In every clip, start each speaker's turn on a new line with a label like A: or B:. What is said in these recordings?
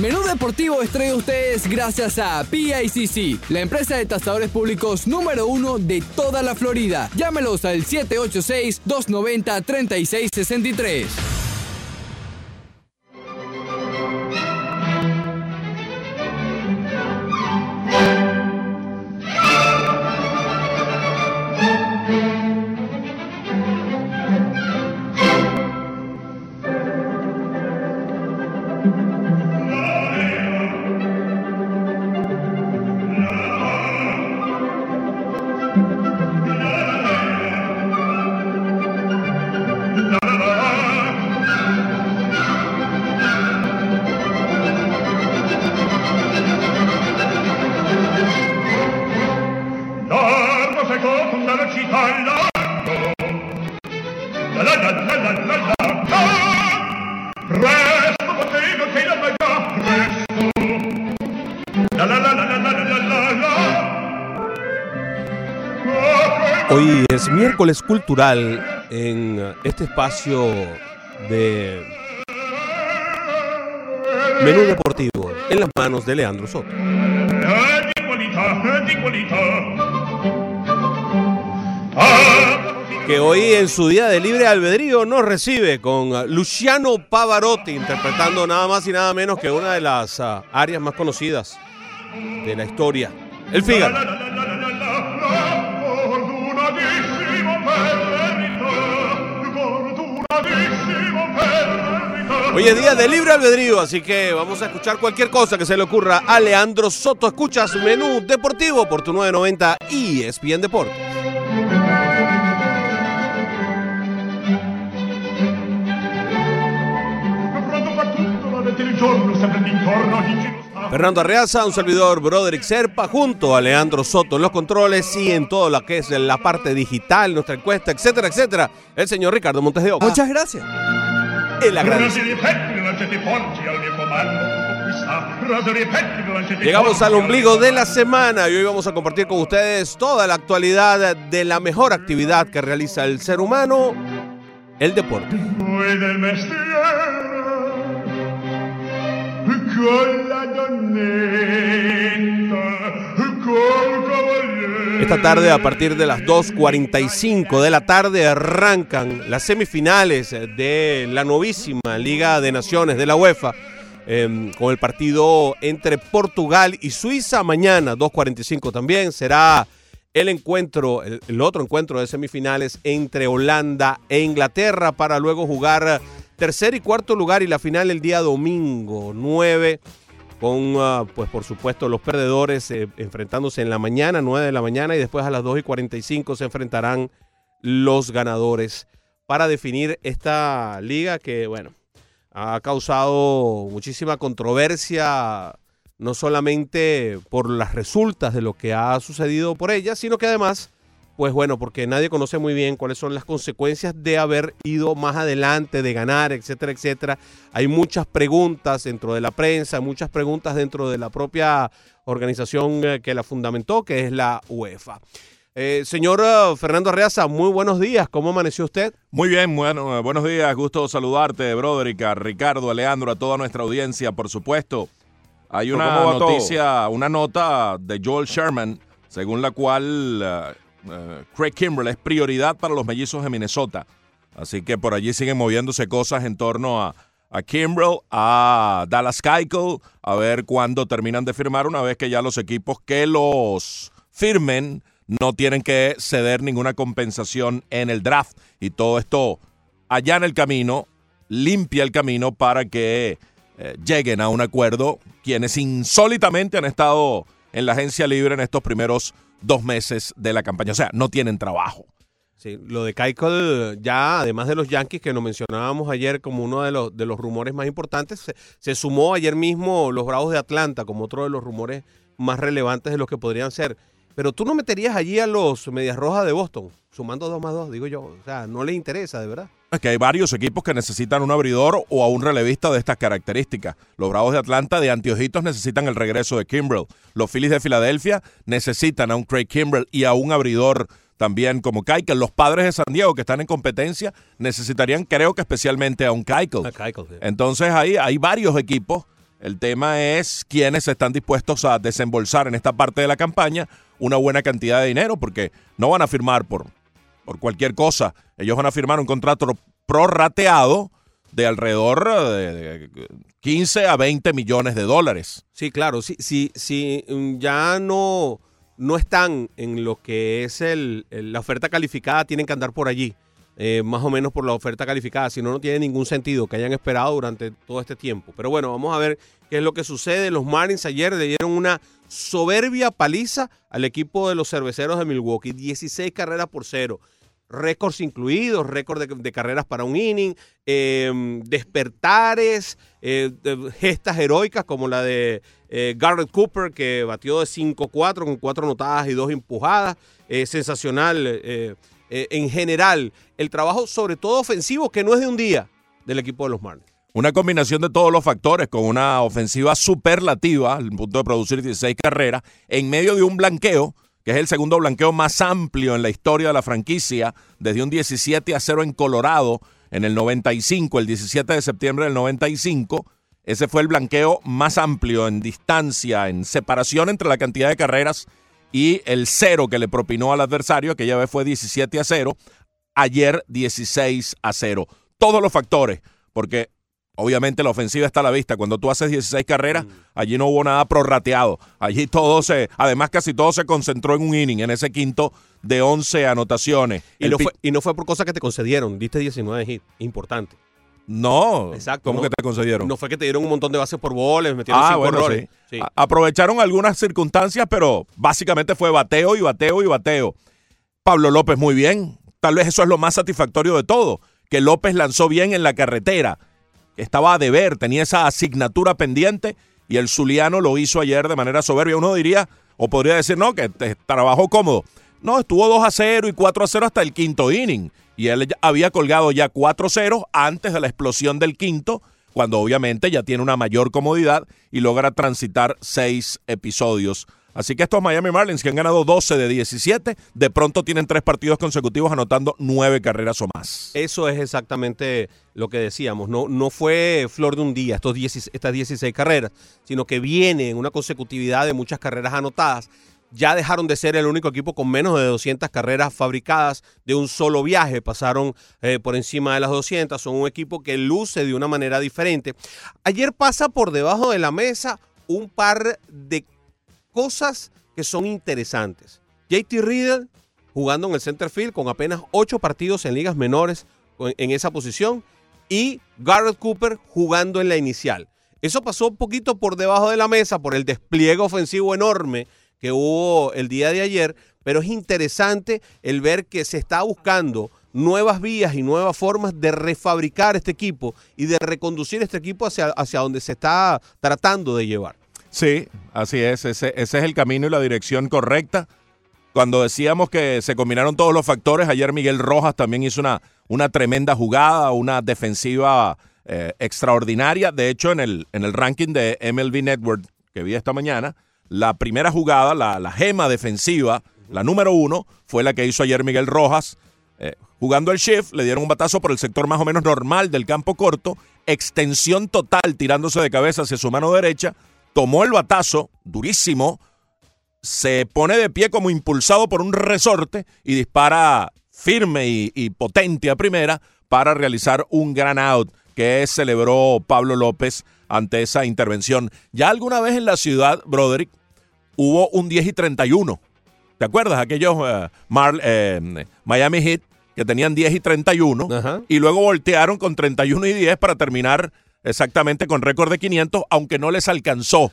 A: Menú Deportivo estrella ustedes gracias a PICC, la empresa de tasadores públicos número uno de toda la Florida. Llámelos al 786-290-3663.
B: Miércoles cultural en este espacio de menú deportivo en las manos de Leandro Soto. Que hoy en su día de libre albedrío nos recibe con Luciano Pavarotti interpretando nada más y nada menos que una de las ah, áreas más conocidas de la historia, el Fígaro. Hoy es día de libre albedrío, así que vamos a escuchar cualquier cosa que se le ocurra a Leandro Soto. Escuchas Menú Deportivo por tu 990 y ESPN Deportes. Fernando Arreaza, un servidor Broderick Serpa, junto a Leandro Soto en los controles y en todo lo que es la parte digital, nuestra encuesta, etcétera, etcétera. El señor Ricardo Montes de Oca.
A: Muchas gracias.
B: El agradecido. Llegamos al ombligo de la semana y hoy vamos a compartir con ustedes toda la actualidad de la mejor actividad que realiza el ser humano, el deporte. Esta tarde, a partir de las 2.45 de la tarde, arrancan las semifinales de la novísima Liga de Naciones de la UEFA, eh, con el partido entre Portugal y Suiza. Mañana, 2.45 también, será el encuentro, el otro encuentro de semifinales entre Holanda e Inglaterra para luego jugar tercer y cuarto lugar y la final el día domingo 9 con, uh, pues por supuesto, los perdedores eh, enfrentándose en la mañana, 9 de la mañana, y después a las 2 y 45 se enfrentarán los ganadores para definir esta liga que, bueno, ha causado muchísima controversia, no solamente por las resultas de lo que ha sucedido por ella, sino que además pues bueno, porque nadie conoce muy bien cuáles son las consecuencias de haber ido más adelante, de ganar, etcétera, etcétera. Hay muchas preguntas dentro de la prensa, muchas preguntas dentro de la propia organización eh, que la fundamentó, que es la UEFA. Eh, señor uh, Fernando Arreaza, muy buenos días. ¿Cómo amaneció usted?
C: Muy bien, bueno, buenos días. Gusto saludarte, Broderick, a Ricardo, a Leandro, a toda nuestra audiencia, por supuesto. Hay una noticia, una nota de Joel Sherman, según la cual uh, Craig Kimbrell es prioridad para los mellizos de Minnesota. Así que por allí siguen moviéndose cosas en torno a, a Kimbrell, a Dallas Keuchel, a ver cuándo terminan de firmar una vez que ya los equipos que los firmen no tienen que ceder ninguna compensación en el draft. Y todo esto allá en el camino, limpia el camino para que eh, lleguen a un acuerdo quienes insólitamente han estado en la agencia libre en estos primeros dos meses de la campaña. O sea, no tienen trabajo.
B: Sí, lo de Keuchel, ya además de los Yankees que nos mencionábamos ayer como uno de los, de los rumores más importantes, se, se sumó ayer mismo los Bravos de Atlanta como otro de los rumores más relevantes de los que podrían ser. Pero tú no meterías allí a los Medias Rojas de Boston, sumando dos más dos, digo yo. O sea, no les interesa, de verdad.
C: Es que hay varios equipos que necesitan un abridor o a un relevista de estas características. Los Bravos de Atlanta de Antiojitos necesitan el regreso de Kimbrell. Los Phillies de Filadelfia necesitan a un Craig Kimbrell y a un abridor también como Keuchel. Los padres de San Diego que están en competencia necesitarían, creo que especialmente a un.
B: A sí.
C: Entonces ahí hay varios equipos El tema es quiénes están dispuestos a desembolsar en esta parte de la campaña una buena cantidad de dinero, porque no van a firmar por, por cualquier cosa. Ellos van a firmar un contrato prorrateado de alrededor de 15 a 20 millones de dólares.
B: Sí, claro, sí, sí, sí, mm, ya no, no están en lo que es el, la oferta calificada, tienen que andar por allí. Eh, más o menos por la oferta calificada, si no, no tiene ningún sentido que hayan esperado durante todo este tiempo. Pero bueno, vamos a ver qué es lo que sucede. Los Marines ayer le dieron una soberbia paliza al equipo de los cerveceros de Milwaukee, 16 carreras por cero récords incluidos, récord de, carreras para un inning, em, despertares, eh, gestas heroicas como la de eh, Garrett Cooper, que batió de 5-4 con cuatro anotadas y dos empujadas. sensacional en general. El trabajo, sobre todo ofensivo, que no es de un día del equipo de los Marlins.
C: Una combinación de todos los factores, con una ofensiva superlativa, al punto de producir 16 carreras, en medio de un blanqueo que es el segundo blanqueo más amplio en la historia de la franquicia, desde un 17 a 0 en Colorado en el 95, el 17 de septiembre del 95. Ese fue el blanqueo más amplio en distancia, en separación entre la cantidad de carreras y el cero que le propinó al adversario, aquella vez fue 17 a 0, ayer 16 a 0. Todos los factores, porque Obviamente la ofensiva está a la vista. Cuando tú haces 16 carreras, mm. allí no hubo nada prorrateado. Allí todo se, además casi todo se concentró en un inning, en ese quinto de 11 anotaciones.
B: Y, no fue, y no fue por cosas que te concedieron, diste 19 hits, importante.
C: No, Exacto, ¿cómo que te concedieron?
B: No fue que te dieron un montón de bases por boles, metieron ah, cinco errores.
C: Aprovecharon algunas circunstancias, pero básicamente fue bateo y bateo y bateo. Pablo López muy bien. Tal vez eso es lo más satisfactorio de todo, que López lanzó bien en la carretera estaba a deber, tenía esa asignatura pendiente y el Zuliano lo hizo ayer de manera soberbia. Uno diría, o podría decir, no, que trabajó cómodo. No, estuvo 2 a 0 y 4 a 0 hasta el quinto inning. Y él había colgado ya 4 a 0 antes de la explosión del quinto, cuando obviamente ya tiene una mayor comodidad y logra transitar seis episodios Así que estos Miami Marlins que han ganado 12 de 17, de pronto tienen tres partidos consecutivos anotando nueve carreras o más.
B: Eso es exactamente lo que decíamos. No, no fue flor de un día estos estas 16 carreras, sino que viene en una consecutividad de muchas carreras anotadas. Ya dejaron de ser el único equipo con menos de 200 carreras fabricadas de un solo viaje. Pasaron eh, por encima de las 200. Son un equipo que luce de una manera diferente. Ayer pasa por debajo de la mesa un par de cosas que son interesantes. JT Riddle jugando en el center field con apenas ocho partidos en ligas menores en esa posición y Garrett Cooper jugando en la inicial. Eso pasó un poquito por debajo de la mesa por el despliegue ofensivo enorme que hubo el día de ayer, pero es interesante el ver que se está buscando nuevas vías y nuevas formas de refabricar este equipo y de reconducir este equipo hacia, hacia donde se está tratando de llevar.
C: Sí, así es. Ese, es el camino y la dirección correcta. Cuando decíamos que se combinaron todos los factores, ayer Miguel Rojas también hizo una, una tremenda jugada, una defensiva eh, extraordinaria. De hecho, en el, en el ranking de MLB Network que vi esta mañana, la primera jugada, la, la gema defensiva, la número uno, fue la que hizo ayer Miguel Rojas. Eh, jugando el shift, le dieron un batazo por el sector más o menos normal del campo corto, extensión total tirándose de cabeza hacia su mano derecha, tomó el batazo, durísimo, se pone de pie como impulsado por un resorte y dispara firme y, potente a primera para realizar un gran out que celebró Pablo López ante esa intervención. Ya alguna vez en la ciudad, Broderick, hubo un 10 y 31. ¿Te acuerdas? Aquellos eh, eh, Miami Heat que tenían 10 y 31 y luego voltearon con 31 y 10 para terminar exactamente con récord de 500, aunque no les alcanzó.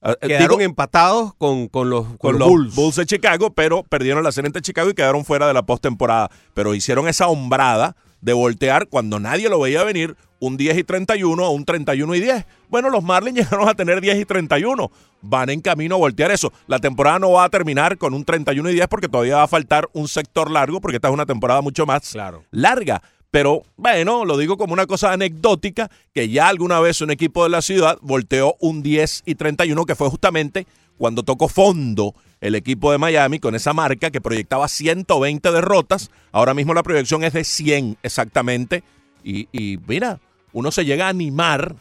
B: Ah, eh, quedaron empatados con, los,
C: con, los, Bulls. de Chicago, pero perdieron la serie de Chicago y quedaron fuera de la postemporada. Pero hicieron esa hombrada de voltear cuando nadie lo veía venir un 10 y 31 o un 31 y 10. Bueno, los Marlins llegaron a tener 10 y 31. Van en camino a voltear eso. La temporada no va a terminar con un 31 y 10 porque todavía va a faltar un sector largo porque esta es una temporada mucho más larga. Pero bueno, lo digo como una cosa anecdótica, que ya alguna vez un equipo de la ciudad volteó un 10 y 31, que fue justamente cuando tocó fondo el equipo de Miami con esa marca que proyectaba 120 derrotas. Ahora mismo la proyección es de 100 exactamente. Y, y mira, uno se llega a animar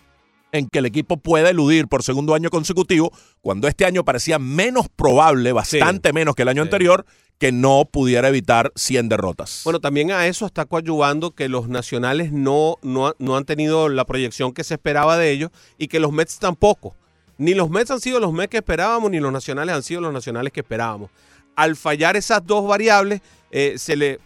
C: en que el equipo pueda eludir por segundo año consecutivo, cuando este año parecía menos probable, bastante menos que el año anterior, que no pudiera evitar 100 derrotas.
B: Bueno, también a eso está coadyuvando que los nacionales no, no, no han tenido la proyección que se esperaba de ellos y que los Mets tampoco. Ni los Mets han sido los Mets que esperábamos, ni los nacionales han sido los nacionales que esperábamos. Al fallar esas dos variables, eh, se le,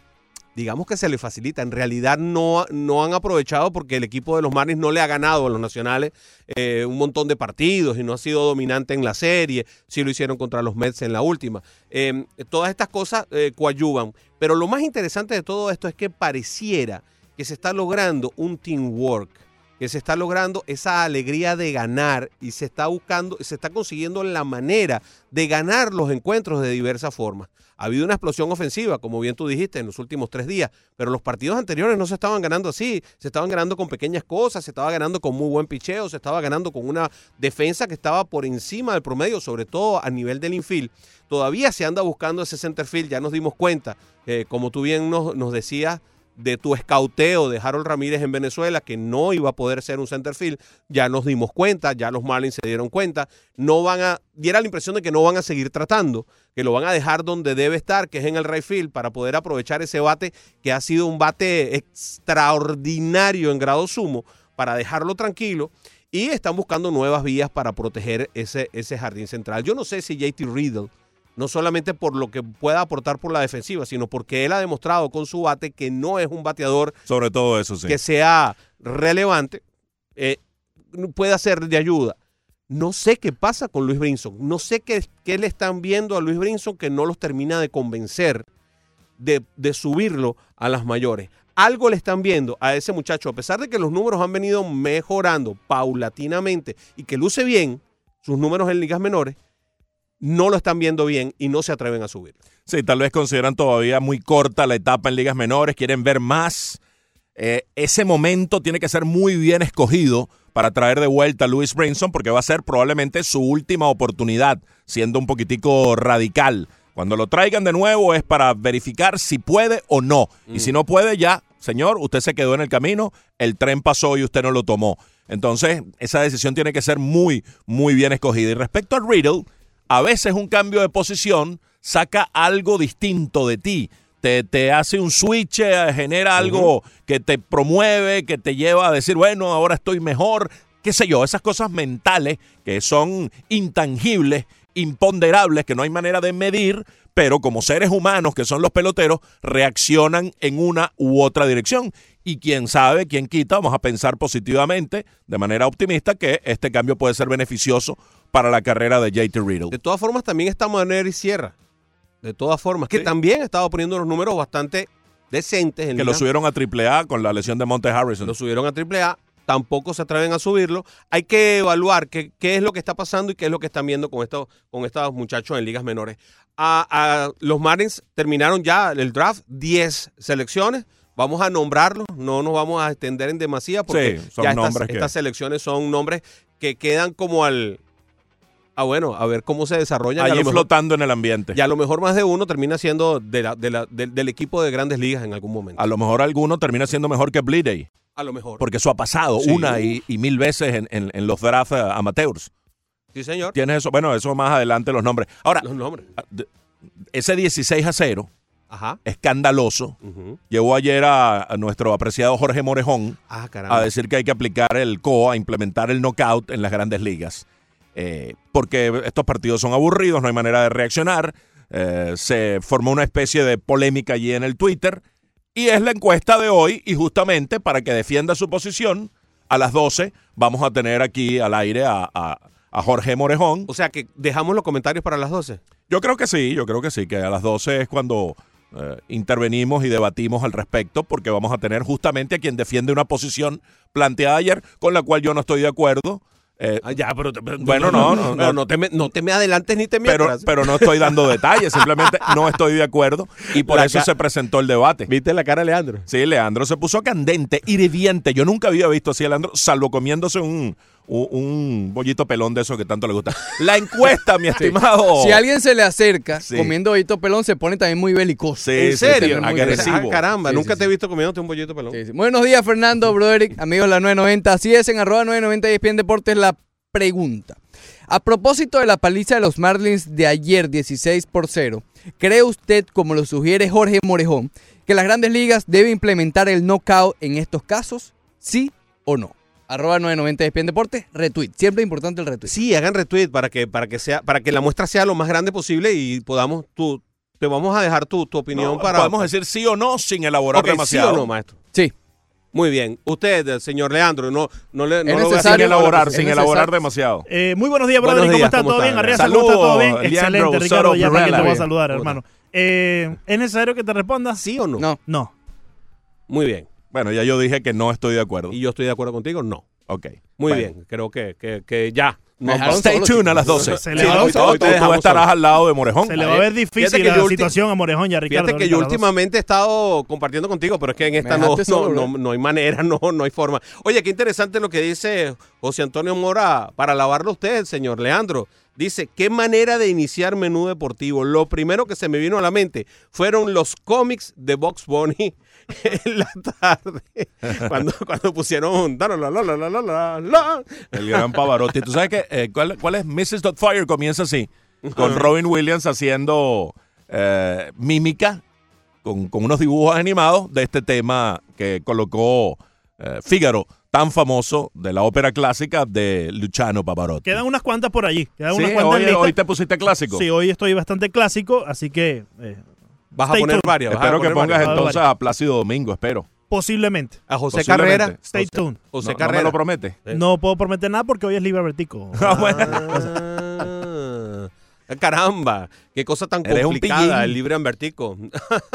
B: digamos que se le facilita. En realidad no, no han aprovechado porque el equipo de los Marlins no le ha ganado a los nacionales eh, un montón de partidos y no ha sido dominante en la serie. Sí lo hicieron contra los Mets en la última. Em, todas estas cosas eh, coadyuvan. Pero lo más interesante de todo esto es que pareciera que se está logrando un teamwork que se está logrando esa alegría de ganar y se está buscando, se está consiguiendo la manera de ganar los encuentros de diversas formas. Ha habido una explosión ofensiva, como bien tú dijiste, en los últimos tres días, pero los partidos anteriores no se estaban ganando así, se estaban ganando con pequeñas cosas, se estaba ganando con muy buen picheo, se estaba ganando con una defensa que estaba por encima del promedio, sobre todo a nivel del infield. Todavía se anda buscando ese center field, ya nos dimos cuenta, eh, como tú bien nos, nos decías, de tu escauteo de Harold Ramírez en Venezuela, que no iba a poder ser un center field, ya nos dimos cuenta, ya los Marlins se dieron cuenta, no van a, diera la impresión de que no van a seguir tratando, que lo van a dejar donde debe estar, que es en el right field, para poder aprovechar ese bate que ha sido un bate extraordinario en grado sumo, para dejarlo tranquilo. Y están buscando nuevas vías para proteger ese, ese jardín central. Yo no sé si JT Riddle no solamente por lo que pueda aportar por la defensiva, sino porque él ha demostrado con su bate que no es un bateador
C: sobre todo eso
B: que sea relevante, eh, puede ser de ayuda. No sé qué pasa con Luis Brinson, no sé qué, qué, le están viendo a Luis Brinson que no los termina de convencer de, de subirlo a las mayores. Algo le están viendo a ese muchacho, a pesar de que los números han venido mejorando paulatinamente y que luce bien sus números en ligas menores, no lo están viendo bien y no se atreven a subir.
C: Sí, tal vez consideran todavía muy corta la etapa en ligas menores, quieren ver más. Eh, ese momento tiene que ser muy bien escogido para traer de vuelta a Luis Brinson porque va a ser probablemente su última oportunidad, siendo un poquitico radical. Cuando lo traigan de nuevo es para verificar si puede o no. Y si mm. no puede, ya, señor, usted se quedó en el camino, el tren pasó y usted no lo tomó. Entonces, esa decisión tiene que ser muy, muy bien escogida. Y respecto a Riddle, a veces un cambio de posición saca algo distinto de ti. Te, te hace un switch, eh, genera algo que te promueve, que te lleva a decir, bueno, ahora estoy mejor, qué sé yo, esas cosas mentales que son intangibles, imponderables, que no hay manera de medir, pero como seres humanos que son los peloteros, reaccionan en una u otra dirección. Y quién sabe, quién quita, vamos a pensar positivamente, de manera optimista, que este cambio puede ser beneficioso para la carrera de JT Riddle.
B: De todas formas, también está Manuel y Sierra. De todas formas, que también estaba poniendo los números bastante decentes.
C: En que lo subieron a AAA con la lesión de Monte Harrison.
B: Lo subieron a AAA, tampoco se atreven a subirlo. Hay que evaluar qué, qué, es lo que está pasando y qué es lo que están viendo con estos, con estos muchachos en ligas menores. A, los Marlins terminaron ya el draft, 10 selecciones. Vamos a nombrarlos, no nos vamos a extender en demasía porque ya estas, estas selecciones son nombres que quedan como al, Ah, bueno, a ver cómo se desarrolla.
C: Allí flotando en el ambiente.
B: Y a lo mejor más de uno termina siendo de la, de la, del equipo de grandes ligas en algún momento.
C: A lo mejor alguno termina siendo mejor que Bleedy.
B: A lo mejor.
C: Porque eso ha pasado una y, mil veces en, en, los drafts amateurs.
B: Sí, señor.
C: Tienes eso. Bueno, eso más adelante los nombres. Ahora,
B: los nombres. Ah,
C: ese 16 a 0. Ajá. escandaloso. Llevó ayer a, nuestro apreciado Jorge Morejón
B: ah,
C: a decir que hay que aplicar el CO, a implementar el knockout en las grandes ligas. Eh, porque estos partidos son aburridos, no hay manera de reaccionar. Eh, se formó una especie de polémica allí en el Twitter y es la encuesta de hoy y justamente para que defienda su posición, a las 12 vamos a tener aquí al aire a, Jorge Morejón.
B: O sea que dejamos los comentarios para las 12.
C: Yo creo que sí, yo creo que sí, que a las 12 es cuando eh, intervenimos y debatimos al respecto porque vamos a tener justamente a quien defiende una posición planteada ayer con la cual yo no estoy de acuerdo.
B: Eh, ah, ya, pero, bueno, no, no, no, no, te me, no te me adelantes ni te me
C: pero, pero no estoy dando detalles, simplemente no estoy de acuerdo y por eso se presentó el debate.
B: ¿Viste la cara de Leandro?
C: Sí, Leandro se puso candente, hirviente. Yo nunca había visto así a Leandro, salvo comiéndose un, un, bollito pelón de eso que tanto le gusta. La encuesta, mi estimado.
A: Si alguien se le acerca comiendo bollito pelón, se pone también muy belicoso.
B: Sí, ¿En serio? Agresivo. Ah, caramba, nunca te he visto comiéndote un bollito pelón.
A: Buenos días, Fernando, Broderick, amigos de la 990. Así es, en arroba 990 y ESPN Deportes, la pregunta. A propósito de la paliza de los Marlins de ayer, 16 por 0, ¿cree usted, como lo sugiere Jorge Morejón, que las grandes ligas deben implementar el knockout en estos casos? ¿Sí o no? Arroba 990 ESPN Deportes, retweet. Siempre es importante el retweet.
B: Sí, hagan retweet para que, para que sea, para que la muestra sea lo más grande posible y podamos tú, te vamos a dejar tu, tu opinión para.
C: Podemos decir sí o no sin elaborar demasiado.
B: Sí o no, maestro.
A: Sí.
B: Muy bien. Usted, señor Leandro, no, no le
C: no lo sin elaborar, sin elaborar demasiado.
D: Eh, muy buenos días, brother. ¿Cómo está? ¿Todo bien? Arriba,
C: Saludos,
D: ¿todo bien? Excelente, Ricardo. Ya también te voy a saludar, hermano. Eh, ¿Es necesario que te responda?
B: ¿Sí o no?
A: No.
D: No.
B: Muy bien.
C: Bueno, ya yo dije que no estoy de acuerdo.
B: ¿Y yo estoy de acuerdo contigo? No.
C: Ok.
B: Muy bien. Creo que, que, que ya.
C: No, stay tuned a las 12. Se le va, tú, tú estarás al lado de Morejón.
D: Se le va a ver difícil la situación a Morejón y a Ricardo.
B: Fíjate que yo últimamente he estado compartiendo contigo, pero es que en esta no, no, no, hay manera, no, no hay forma. Oye, qué interesante lo que dice José Antonio Mora para alabarlo usted, señor Leandro. Dice, qué manera de iniciar menú deportivo. Lo primero que se me vino a la mente fueron los cómics de Box Bunny en la tarde. Cuando, cuando pusieron
C: el gran Pavarotti. ¿Tú sabes qué? Eh, ¿cuál, ¿cuál, es Mrs. Fire Comienza así, con Robin Williams haciendo eh, mímica con, con, unos dibujos animados de este tema que colocó eh, Fígaro tan famoso de la ópera clásica de Luciano Pavarotti.
D: Quedan unas cuantas por allí. Quedan
C: sí,
D: unas cuantas
C: hoy, te pusiste clásico.
D: Sí, hoy estoy bastante clásico, así que... Eh,
B: vas a poner varias.
C: Espero que pongas entonces a Plácido Domingo, espero.
D: Posiblemente.
B: A José Carrera.
D: Stay tuned.
B: José, Carrera.
C: No me lo promete.
D: No puedo prometer nada porque hoy es libre vertico.
B: Ah, caramba, qué cosa tan complicada el libre vertico.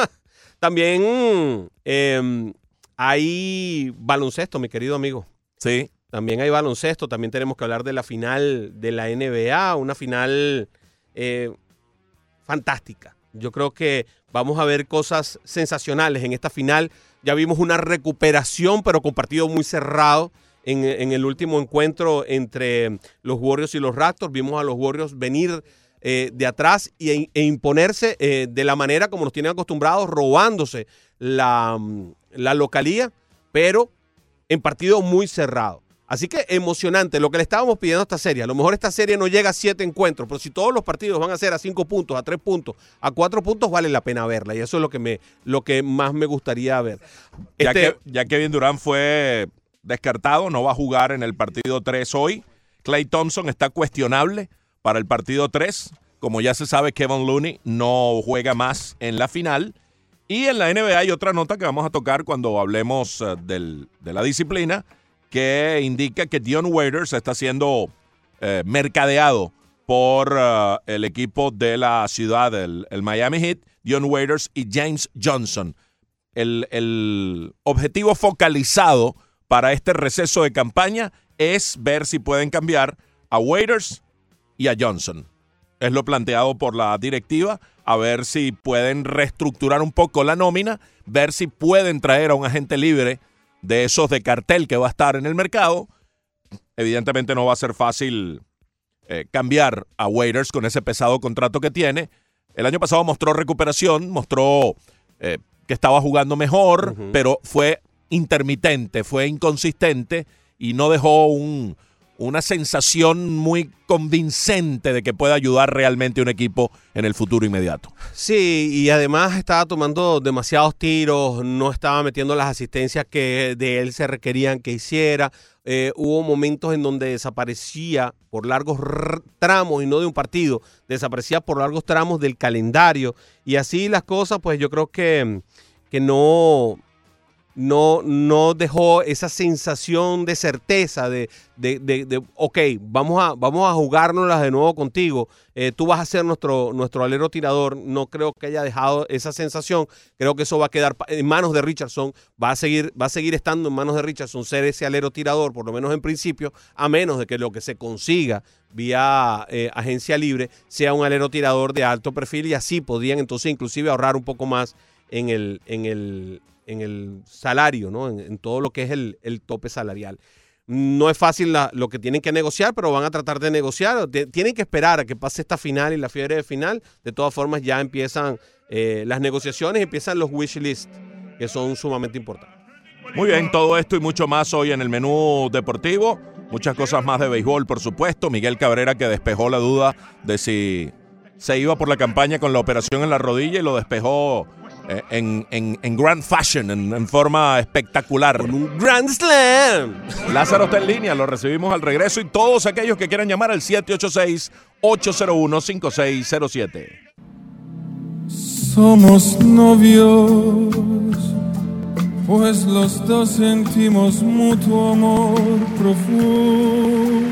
B: También eh, hay baloncesto, mi querido amigo.
C: Sí.
B: También hay baloncesto. También tenemos que hablar de la final de la NBA, una final eh, fantástica. Yo creo que vamos a ver cosas sensacionales en esta final. Ya vimos una recuperación, pero con partido muy cerrado. En, el último encuentro entre los Warriors y los Raptors, vimos a los Warriors venir eh, de atrás e, e imponerse eh, de la manera como nos tienen acostumbrados, robándose la, la localía, pero en partido muy cerrado. Así que emocionante lo que le estábamos pidiendo a esta serie. A lo mejor esta serie no llega a siete encuentros, pero si todos los partidos van a ser a cinco puntos, a tres puntos, a cuatro puntos, vale la pena verla. Y eso es lo que, me, lo que más me gustaría ver.
C: Ya, este que, ya Kevin Durant fue descartado, no va a jugar en el partido 3 hoy. Clay Thompson está cuestionable para el partido 3. Como ya se sabe, Kevin Looney no juega más en la final. Y en la NBA hay otra nota que vamos a tocar cuando hablemos eh, de la disciplina, que indica que Dion Waiters está siendo eh, mercadeado por eh, el equipo de la ciudad, el, Miami Heat, Dion Waiters y James Johnson. El, el objetivo focalizado para este receso de campaña es ver si pueden cambiar a Waiters y a Johnson. Es lo planteado por la directiva a ver si pueden reestructurar un poco la nómina, ver si pueden traer a un agente libre de esos de cartel que va a estar en el mercado. Evidentemente no va a ser fácil eh, cambiar a Waiters con ese pesado contrato que tiene. El año pasado mostró recuperación, mostró eh, que estaba jugando mejor, pero fue intermitente, fue inconsistente y no dejó un, una sensación muy convincente de que puede ayudar realmente a un equipo en el futuro inmediato.
B: Sí, y además estaba tomando demasiados tiros, no estaba metiendo las asistencias que de él se requerían que hiciera. Eh, hubo momentos en donde desaparecía por largos tramos y no de un partido, desaparecía por largos tramos del calendario. Y así las cosas, pues yo creo que, que no, no, no dejó esa sensación de certeza de, de, de, ok, vamos a, vamos a jugárnoslas de nuevo contigo, eh, tú vas a ser nuestro, nuestro alero tirador, no creo que haya dejado esa sensación, creo que eso va a quedar en manos de Richardson, va a seguir, va a seguir estando en manos de Richardson ser ese alero tirador, por lo menos en principio, a menos de que lo que se consiga vía eh, agencia libre sea un alero tirador de alto perfil y así podrían entonces inclusive ahorrar un poco más en el, en el, en el salario, ¿no? En, todo lo que es el, tope salarial. no es fácil lo que tienen que negociar, pero van a tratar de negociar. tienen que esperar a que pase esta final y la fiebre de final. De todas formas, ya empiezan eh, las negociaciones, empiezan los wish lists, que son sumamente importantes.
C: Muy bien, todo esto y mucho más hoy en el menú deportivo. Muchas cosas más de béisbol, por supuesto. Miguel Cabrera que despejó la duda de si se iba por la campaña con la operación en la rodilla y lo despejó eh, en, en, grand fashion, en, forma espectacular.
B: Con un Grand Slam.
C: Lázaro está en línea, lo recibimos al regreso y todos aquellos que quieran llamar al 786-801-5607.
E: Somos novios, pues los dos sentimos mutuo amor profundo.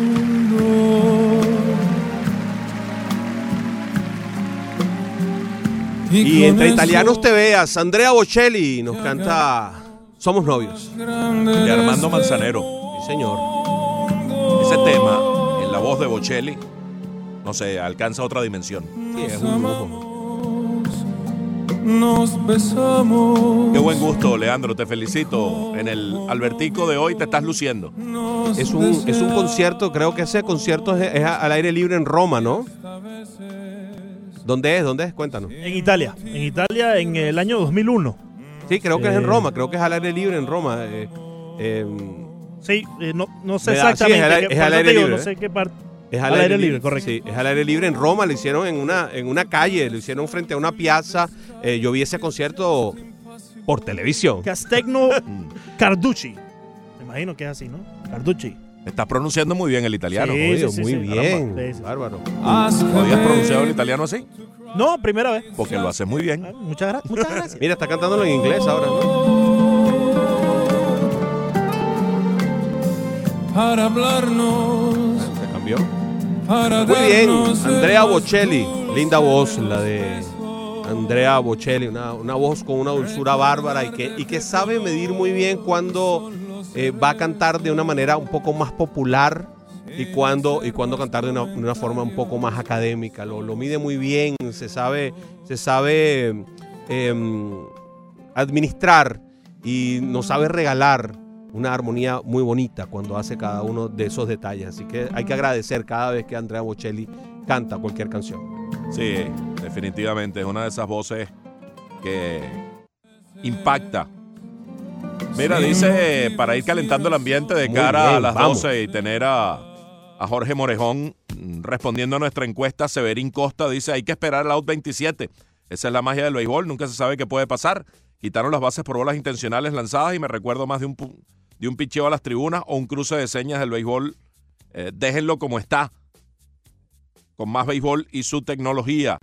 B: Y, entre italianos te veas, Andrea Bocelli nos canta Somos novios.
C: De Armando Manzanero.
B: Sí, señor.
C: Ese tema, en la voz de Bocelli, no sé, alcanza otra dimensión.
B: Sí, es un
E: Nos besamos.
C: Qué buen gusto, Leandro, te felicito. En el Albertico de hoy te estás luciendo.
B: Es un, es un concierto, creo que ese concierto es al aire libre en Roma, ¿no? ¿Dónde es? ¿Dónde es? Cuéntanos.
D: En Italia. En Italia en el año 2001.
B: Sí, creo que es en eh, Roma. Creo que es al aire libre en Roma. Eh, em,
D: sí, eh, no, no, sé exactamente.
B: es, al, aire libre.
D: No sé qué parte.
B: Es al, aire, libre, correcto. Sí, es al aire libre en Roma. Lo hicieron en una, en una calle, lo hicieron frente a una piazza. yo vi ese concierto por televisión.
D: Castegno Carducci. Me imagino que es así, ¿no? Carducci.
C: Estás pronunciando muy bien el italiano.
B: Sí, muy bien. Bárbaro.
C: ¿Habías pronunciado el italiano así?
D: No, primera vez.
C: Porque lo haces muy bien.
D: Ah, muchas, gracias.
B: Mira, está cantándolo en inglés ahora,
E: Para hablarnos.
B: Se cambió. muy bien. Andrea Bocelli. Linda voz, la de Andrea Bocelli. Una, una voz con una dulzura bárbara y que, y que sabe medir muy bien cuando eh, va a cantar de una manera un poco más popular y cuando, y cuando cantar de una, forma un poco más académica. Lo, lo, mide muy bien, se sabe, se sabe em, administrar y nos sabe regalar una armonía muy bonita cuando hace cada uno de esos detalles. Así que hay que agradecer cada vez que Andrea Bocelli canta cualquier canción.
C: Sí, definitivamente es una de esas voces que impacta Mira, dice, para ir calentando el ambiente de cara a las 12 y tener a, a, Jorge Morejón respondiendo a nuestra encuesta, Severín Costa dice, hay que esperar el out 27. Esa es la magia del béisbol, nunca se sabe qué puede pasar. Quitaron las bases por bolas intencionales lanzadas y me recuerdo más de un, de un picheo a las tribunas o un cruce de señas del béisbol. Eh, déjenlo como está, con más béisbol y su tecnología.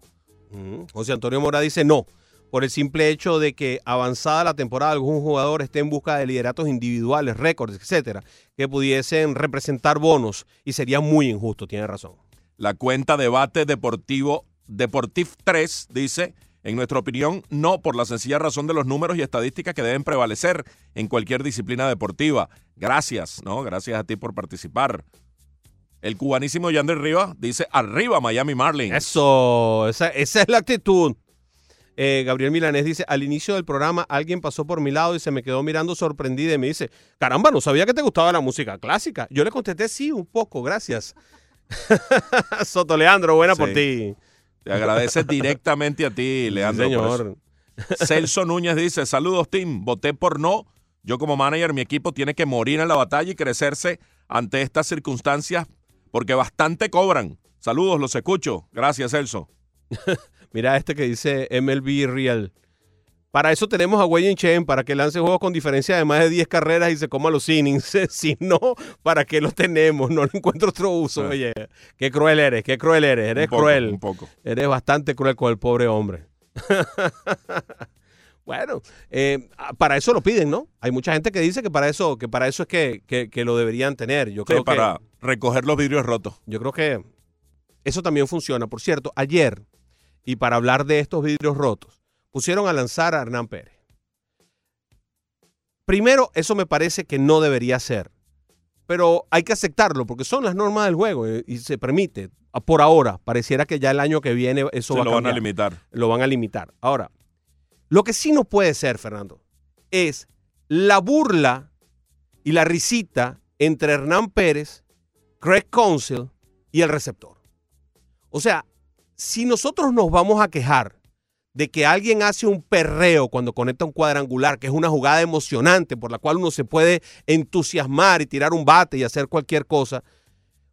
B: José Antonio Mora dice no por el simple hecho de que avanzada la temporada algún jugador esté en busca de lideratos individuales, récords, etcétera, que pudiesen representar bonos y sería muy injusto, tiene razón.
C: La cuenta debate deportivo Deportiv 3 dice, en nuestra opinión, no por la sencilla razón de los números y estadísticas que deben prevalecer en cualquier disciplina deportiva. Gracias, ¿no? Gracias a ti por participar. El cubanísimo Yander Rivas dice, arriba Miami Marlins.
B: Eso, esa es la actitud. Eh, Gabriel Milanés dice, al inicio del programa alguien pasó por mi lado y se me quedó mirando sorprendida y me dice, caramba, no sabía que te gustaba la música clásica. Yo le contesté, sí, un poco, gracias. Soto Leandro, buena por ti.
C: Te agradece directamente a ti, Leandro. señor. Celso Núñez dice, saludos Tim, voté por no. Yo como manager, mi equipo tiene que morir en la batalla y crecerse ante estas circunstancias porque bastante cobran. Saludos, los escucho. Gracias, Celso.
B: Mira este que dice MLB Real. Para eso tenemos a Wayne Chen, para que lance juegos con diferencia de más de 10 carreras y se coma los innings. si no, ¿para qué los tenemos? No le encuentro otro uso. Oye, qué cruel eres, qué cruel eres. Eres cruel.
C: Un poco.
B: Eres bastante cruel con el pobre hombre. bueno, eh, para eso lo piden, ¿no? Hay mucha gente que dice que para eso, que para eso es que, lo deberían tener. Yo creo
C: para recoger los vidrios rotos.
B: Yo creo que eso también funciona. Por cierto, ayer y para hablar de estos vidrios rotos, pusieron a lanzar a Hernán Pérez. Primero, eso me parece que no debería ser, pero hay que aceptarlo porque son las normas del juego eh, y se permite. Por ahora, pareciera que ya el año que viene eso va
C: lo van a limitar.
B: Lo van a limitar. Ahora, lo que sí no puede ser, Fernando, es la burla y la risita entre Hernán Pérez, Craig Council y el receptor. O sea, si nosotros nos vamos a quejar de que alguien hace un perreo cuando conecta un cuadrangular, que es una jugada emocionante por la cual uno se puede entusiasmar y tirar un bate y hacer cualquier cosa,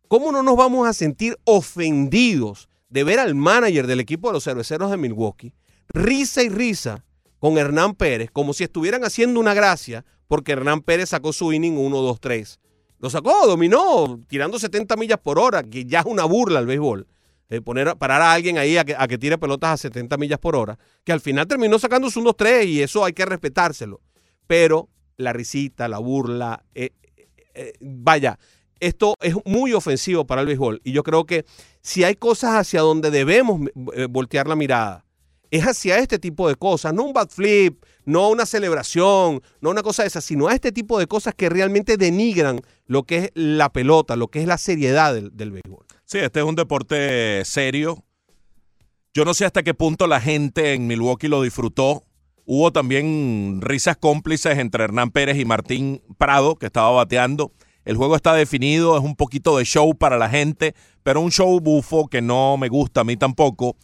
B: ¿cómo no nos vamos a sentir ofendidos de ver al manager del equipo de los cerveceros de Milwaukee, risa y risa con Hernán Pérez, como si estuvieran haciendo una gracia, porque Hernán Pérez sacó su inning 1, 2, 3. Lo sacó, dominó, tirando 70 millas por hora, que ya es una burla al béisbol. Eh, poner, parar a alguien ahí a que, a que, tire pelotas a 70 millas por hora, que al final terminó sacando su 1, 2, 3 y eso hay que respetárselo. Pero la risita, la burla, eh, eh, vaya, esto es muy ofensivo para el béisbol y yo creo que si hay cosas hacia donde debemos voltear la mirada, es hacia este tipo de cosas, no un bad flip, no una celebración, no una cosa de esa, sino a este tipo de cosas que realmente denigran lo que es la pelota, lo que es la seriedad del, del béisbol.
C: Sí, este es un deporte serio. Yo no sé hasta qué punto la gente en Milwaukee lo disfrutó. Hubo también risas cómplices entre Hernán Pérez y Martín Prado, que estaba bateando. El juego está definido, es un poquito de show para la gente, pero un show bufo que no me gusta a mí tampoco.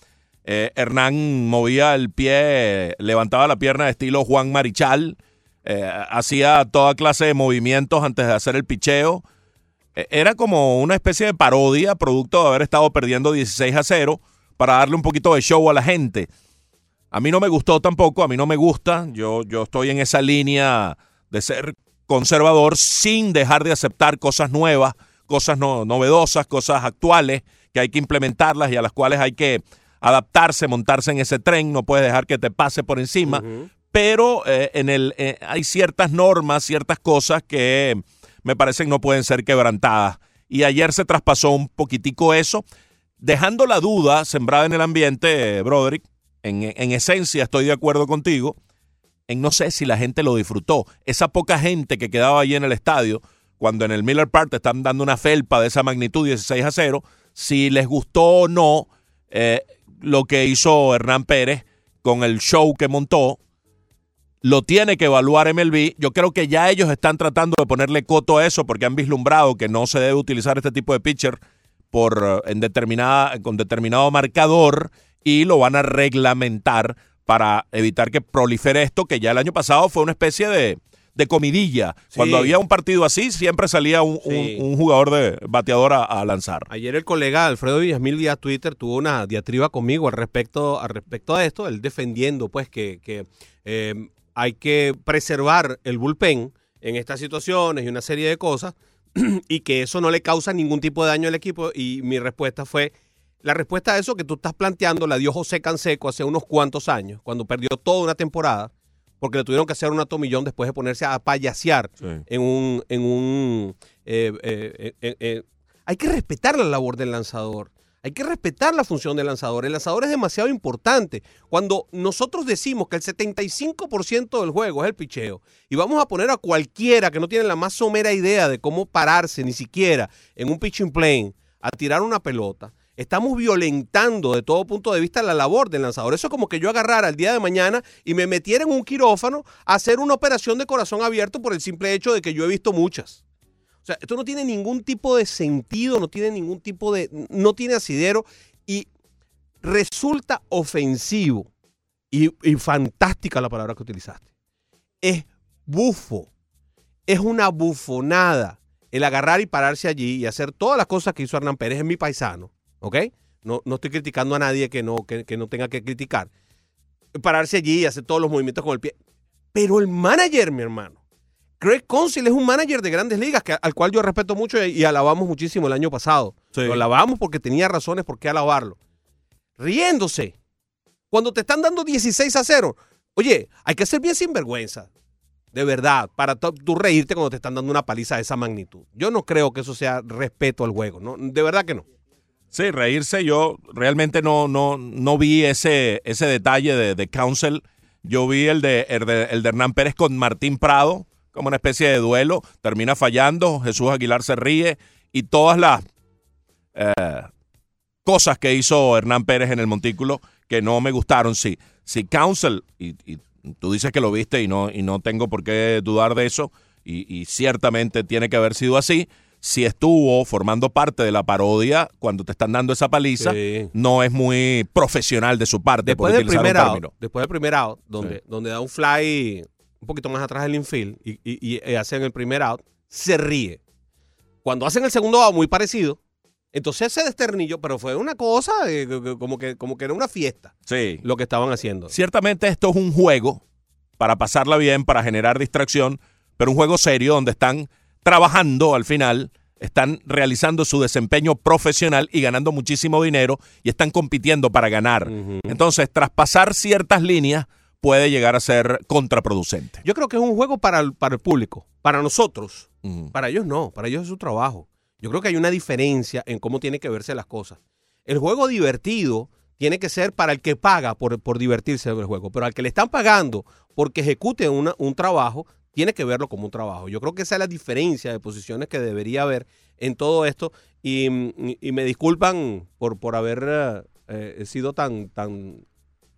C: Eh, Hernán movía el pie, levantaba la pierna de estilo Juan Marichal, eh, hacía toda clase de movimientos antes de hacer el picheo. Eh, era como una especie de parodia, producto de haber estado perdiendo 16 a 0, para darle un poquito de show a la gente. A mí no me gustó tampoco, a mí no me gusta. Yo, yo estoy en esa línea de ser conservador sin dejar de aceptar cosas nuevas, cosas novedosas, cosas actuales que hay que implementarlas y a las cuales hay que adaptarse, montarse en ese tren, no puedes dejar que te pase por encima, pero eh, en el, eh, hay ciertas normas, ciertas cosas que me parecen no pueden ser quebrantadas. Y ayer se traspasó un poquitico eso, dejando la duda sembrada en el ambiente, Broderick, en, en esencia estoy de acuerdo contigo, en no sé si la gente lo disfrutó. Esa poca gente que quedaba allí en el estadio, cuando en el Miller Park te están dando una felpa de esa magnitud 16 a 0, si les gustó o no, eh, lo que hizo Hernán Pérez con el show que montó. Lo tiene que evaluar MLB. Yo creo que ya ellos están tratando de ponerle coto a eso porque han vislumbrado que no se debe utilizar este tipo de pitcher por, eh, en determinada, con determinado marcador y lo van a reglamentar para evitar que prolifere esto, que ya el año pasado fue una especie de, de comidilla. Cuando había un partido así, siempre salía un, jugador de bateador a, lanzar.
B: Ayer el colega Alfredo Villasmil vía Twitter tuvo una diatriba conmigo al respecto, al respecto a esto, él defendiendo pues que, que em, hay que preservar el bullpen en estas situaciones y una serie de cosas y que eso no le causa ningún tipo de daño al equipo y mi respuesta fue la respuesta a eso que tú estás planteando la dio José Canseco hace unos cuantos años, cuando perdió toda una temporada porque le tuvieron que hacer un atomillón después de ponerse a payasear en un... En un eh, eh, eh, hay que respetar la labor del lanzador. Hay que respetar la función del lanzador. El lanzador es demasiado importante. Cuando nosotros decimos que el 75% del juego es el picheo y vamos a poner a cualquiera que no tiene la más somera idea de cómo pararse ni siquiera en un pitching plane a tirar una pelota, Estamos violentando de todo punto de vista la labor del lanzador. Eso es como que yo agarrara el día de mañana y me metiera en un quirófano a hacer una operación de corazón abierto por el simple hecho de que yo he visto muchas. O sea, esto no tiene ningún tipo de sentido, no tiene ningún tipo de... no tiene asidero y resulta ofensivo y, y fantástica la palabra que utilizaste. Es bufo, es una bufonada el agarrar y pararse allí y hacer todas las cosas que hizo Hernán Pérez en mi paisano ¿ok? No, no estoy criticando a nadie que no, que, no tenga que criticar. Pararse allí y hacer todos los movimientos con el pie. Pero el manager, mi hermano, Craig Council es un manager de grandes ligas que, al cual yo respeto mucho y, alabamos muchísimo el año pasado. Lo alabamos porque tenía razones por qué alabarlo. Riéndose. Cuando te están dando 16 a 0. Oye, hay que ser bien sinvergüenza. De verdad, para tú reírte cuando te están dando una paliza de esa magnitud. Yo no creo que eso sea respeto al juego. ¿no? De verdad que no.
C: Sí, reírse, yo realmente no, no, no vi ese, ese detalle de, de Council. Yo vi el de, el de, Hernán Pérez con Martín Prado, como una especie de duelo. Termina fallando, Jesús Aguilar se ríe y todas las eh, cosas que hizo Hernán Pérez en el montículo que no me gustaron. Sí, si Council, y, y, tú dices que lo viste y no, y no tengo por qué dudar de eso, y, ciertamente tiene que haber sido así. Si estuvo formando parte de la parodia cuando te están dando esa paliza, no es muy profesional de su parte.
B: Después del primer out, después del primer out, donde, donde da un fly un poquito más atrás del infield y, y, y hacen el primer out, se ríe. Cuando hacen el segundo out muy parecido, entonces se desternilló, pero fue una cosa como, que, como que era una fiesta.
C: Sí.
B: Lo que estaban haciendo.
C: Ciertamente esto es un juego para pasarla bien, para generar distracción, pero un juego serio donde están trabajando al final, están realizando su desempeño profesional y ganando muchísimo dinero y están compitiendo para ganar. Entonces, traspasar ciertas líneas puede llegar a ser contraproducente.
B: Yo creo que es un juego para el, para el público, para nosotros. Para ellos no, para ellos es su trabajo. Yo creo que hay una diferencia en cómo tiene que verse las cosas. El juego divertido tiene que ser para el que paga por, por divertirse del juego, pero al que le están pagando porque ejecute un trabajo, tiene que verlo como un trabajo. Yo creo que esa es la diferencia de posiciones que debería haber en todo esto y, me disculpan por, por haber eh, sido tan, tan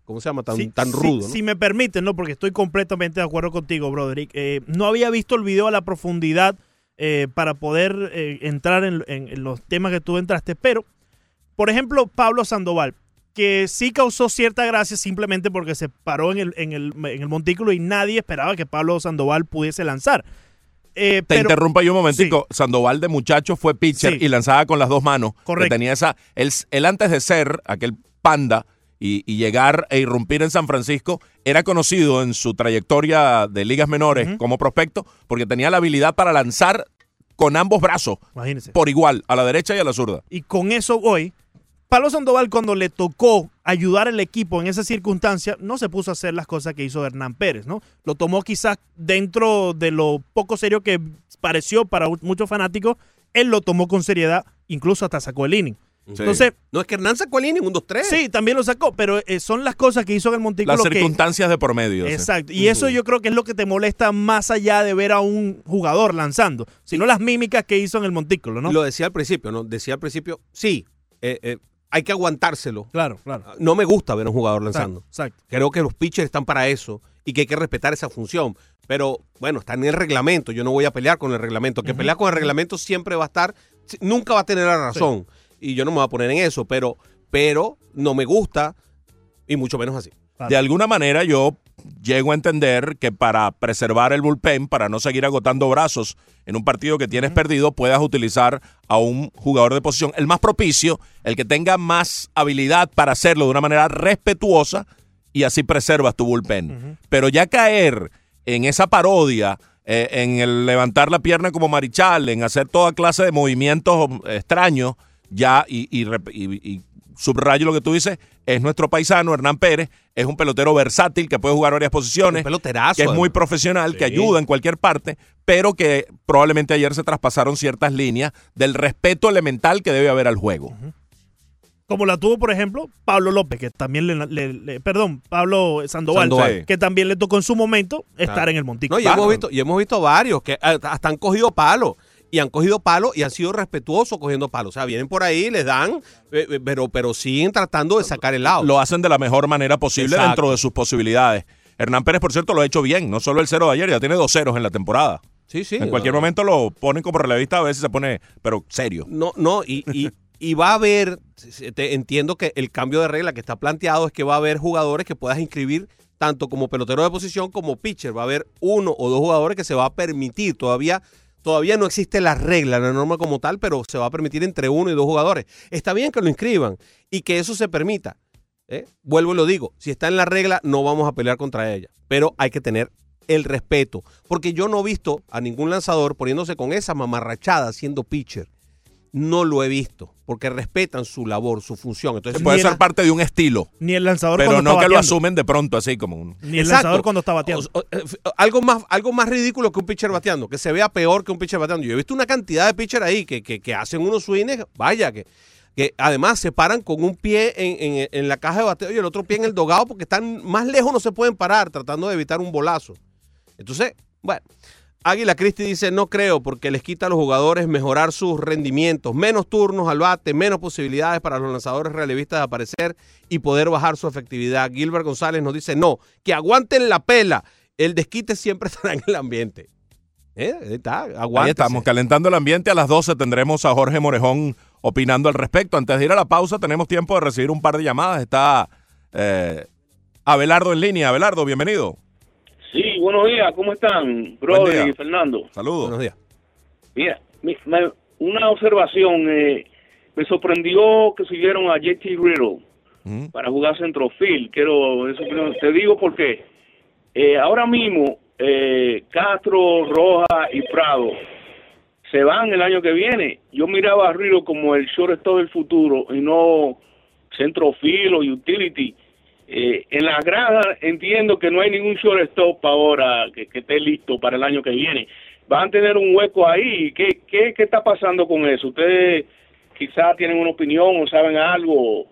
B: ¿cómo se llama? Tan, tan rudo.
D: Si me permiten, ¿no? Porque estoy completamente de acuerdo contigo, Broderick. Eh, no había visto el video a la profundidad eh, para poder eh, entrar en, los temas que tú entraste. Pero, por ejemplo, Pablo Sandoval, que sí causó cierta gracia simplemente porque se paró en el, en el, en el montículo y nadie esperaba que Pablo Sandoval pudiese lanzar.
C: Eh, Te interrumpa yo un momentico. Sandoval de muchacho fue pitcher y lanzaba con las dos manos.
D: Correcto.
C: tenía esa, él, él, antes de ser aquel panda y, y, llegar e irrumpir en San Francisco, era conocido en su trayectoria de ligas menores como prospecto porque tenía la habilidad para lanzar con ambos brazos por igual, a la derecha y a la zurda.
D: Y con eso hoy, Pablo Sandoval cuando le tocó ayudar al equipo en esa circunstancia, no se puso a hacer las cosas que hizo Hernán Pérez, ¿no? Lo tomó quizás dentro de lo poco serio que pareció para muchos fanáticos, él lo tomó con seriedad, incluso hasta sacó el inning. Entonces,
B: no es que Hernán sacó el inning, un 2-3.
D: Sí, también lo sacó, pero eh, son las cosas que hizo en el Montículo.
C: Las circunstancias de por medio.
D: Exacto. Y eso yo creo que es lo que te molesta más allá de ver a un jugador lanzando, sino las mímicas que hizo en el Montículo, ¿no?
B: Lo decía al principio, ¿no? Decía al principio, sí, eh, eh, hay que aguantárselo.
D: Claro, claro.
B: No me gusta ver a un jugador lanzando.
D: Exacto.
B: Creo que los pitchers están para eso y que hay que respetar esa función. Pero bueno, está en el reglamento. Yo no voy a pelear con el reglamento. Que pelear con el reglamento siempre va a estar, nunca va a tener la razón y yo no me voy a poner en eso, pero, pero no me gusta y mucho menos así.
C: De alguna manera yo llego a entender que para preservar el bullpen, para no seguir agotando brazos en un partido que tienes perdido, puedas utilizar a un jugador de posición, el más propicio, el que tenga más habilidad para hacerlo de una manera respetuosa y así preservas tu bullpen. Pero ya caer en esa parodia, eh, en el levantar la pierna como marichal, en hacer toda clase de movimientos extraños, ya, y, y, subrayo lo que tú dices, es nuestro paisano Hernán Pérez, es un pelotero versátil que puede jugar varias posiciones, que es muy profesional, que ayuda en cualquier parte, pero que probablemente ayer se traspasaron ciertas líneas del respeto elemental que debe haber al juego.
D: Como la tuvo, por ejemplo, Pablo López, que también le, perdón, Pablo Sandoval, que también le tocó en su momento estar en el montículo.
B: y, hemos visto, y hemos visto varios que hasta han cogido palo y han cogido palo y han sido respetuosos cogiendo palo. O sea, vienen por ahí, les dan, eh, eh, pero, pero siguen tratando de sacar el lado.
C: Lo hacen de la mejor manera posible dentro de sus posibilidades. Hernán Pérez, por cierto, lo ha hecho bien. No solo el cero de ayer, ya tiene dos ceros en la temporada.
B: Sí, sí.
C: En cualquier momento lo ponen como relevista, a veces se pone, pero serio.
B: No, no, y, y, y va a haber, entiendo que el cambio de regla que está planteado es que va a haber jugadores que puedas inscribir tanto como pelotero de posición como pitcher. Va a haber uno o dos jugadores que se va a permitir todavía Todavía no existe la regla, la norma como tal, pero se va a permitir entre uno y dos jugadores. Está bien que lo inscriban y que eso se permita. ¿eh? Vuelvo y lo digo, si está en la regla no vamos a pelear contra ella, pero hay que tener el respeto, porque yo no he visto a ningún lanzador poniéndose con esa mamarrachada siendo pitcher no lo he visto, porque respetan su labor, su función. Entonces,
C: puede ser parte de un estilo.
D: Ni el lanzador
C: Pero no que lo asumen de pronto así como un...
D: Ni el lanzador cuando está bateando.
B: Eh, algo, más, algo más ridículo que un pitcher bateando, que se vea peor que un pitcher bateando. Yo he visto una cantidad de pitchers ahí que, que, hacen unos swings, vaya, que, que además se paran con un pie en, en, la caja de bateo y el otro pie en el dogado porque están más lejos, no se pueden parar tratando de evitar un bolazo. Entonces, bueno, Águila Cristi dice, no creo, porque les quita a los jugadores mejorar sus rendimientos, menos turnos al bate, menos posibilidades para los lanzadores relevistas de aparecer y poder bajar su efectividad. Gilbert González nos dice, no, que aguanten la pela, el desquite siempre estará en el ambiente. Eh, está,
C: Ahí estamos, calentando el ambiente. A las 12 tendremos a Jorge Morejón opinando al respecto. Antes de ir a la pausa, tenemos tiempo de recibir un par de llamadas. Está eh, Abelardo en línea. Abelardo, bienvenido.
F: Sí, buenos días, ¿cómo están, brother y Fernando?
C: Saludos.
B: Buenos días.
F: Mira, mi- me- una observación, eh, me sorprendió que siguieron a JT Riddle para jugar centrofield, quiero, eso te digo por qué. Eh, ahora mismo, eh, Castro, Roja y Prado se van el año que viene. Yo miraba a Riddle como el shortstop del futuro y no centrofield o utility. Eh, en la grada entiendo que no hay ningún shortstop ahora que, que esté listo para el año que viene. Van a tener un hueco ahí. ¿Qué, qué, qué está pasando con eso? Ustedes quizás tienen una opinión o saben algo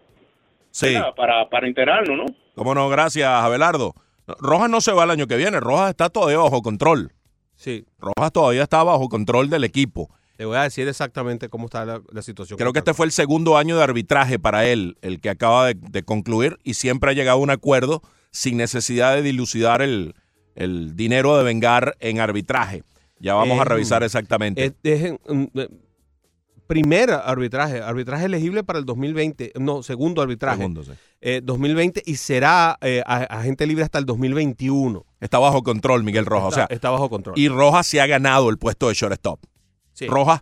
C: Sí,
F: para, para enterarnos, ¿no?
C: cómo no, gracias, Abelardo. Rojas no se va el año que viene. Rojas está todavía bajo control.
B: Sí,
C: Rojas todavía está bajo control del equipo.
B: Te voy a decir exactamente cómo está la, la situación.
C: Creo que este fue el segundo año de arbitraje para él, el que acaba de, de concluir, y siempre ha llegado a un acuerdo sin necesidad de dilucidar el, el dinero de vengar en arbitraje. Ya vamos a
B: Eh,
C: revisar exactamente.
B: Es, es en- mm, eh, primer arbitraje, arbitraje elegible para el 2020, no, segundo arbitraje,
C: Segundo, sí.
B: eh, 2020 y será eh, agente libre hasta el 2021.
C: Está bajo control Miguel Rojas.
B: Está,
C: o sea,
B: está bajo control.
C: y Rojas se ha ganado el puesto de shortstop. Rojas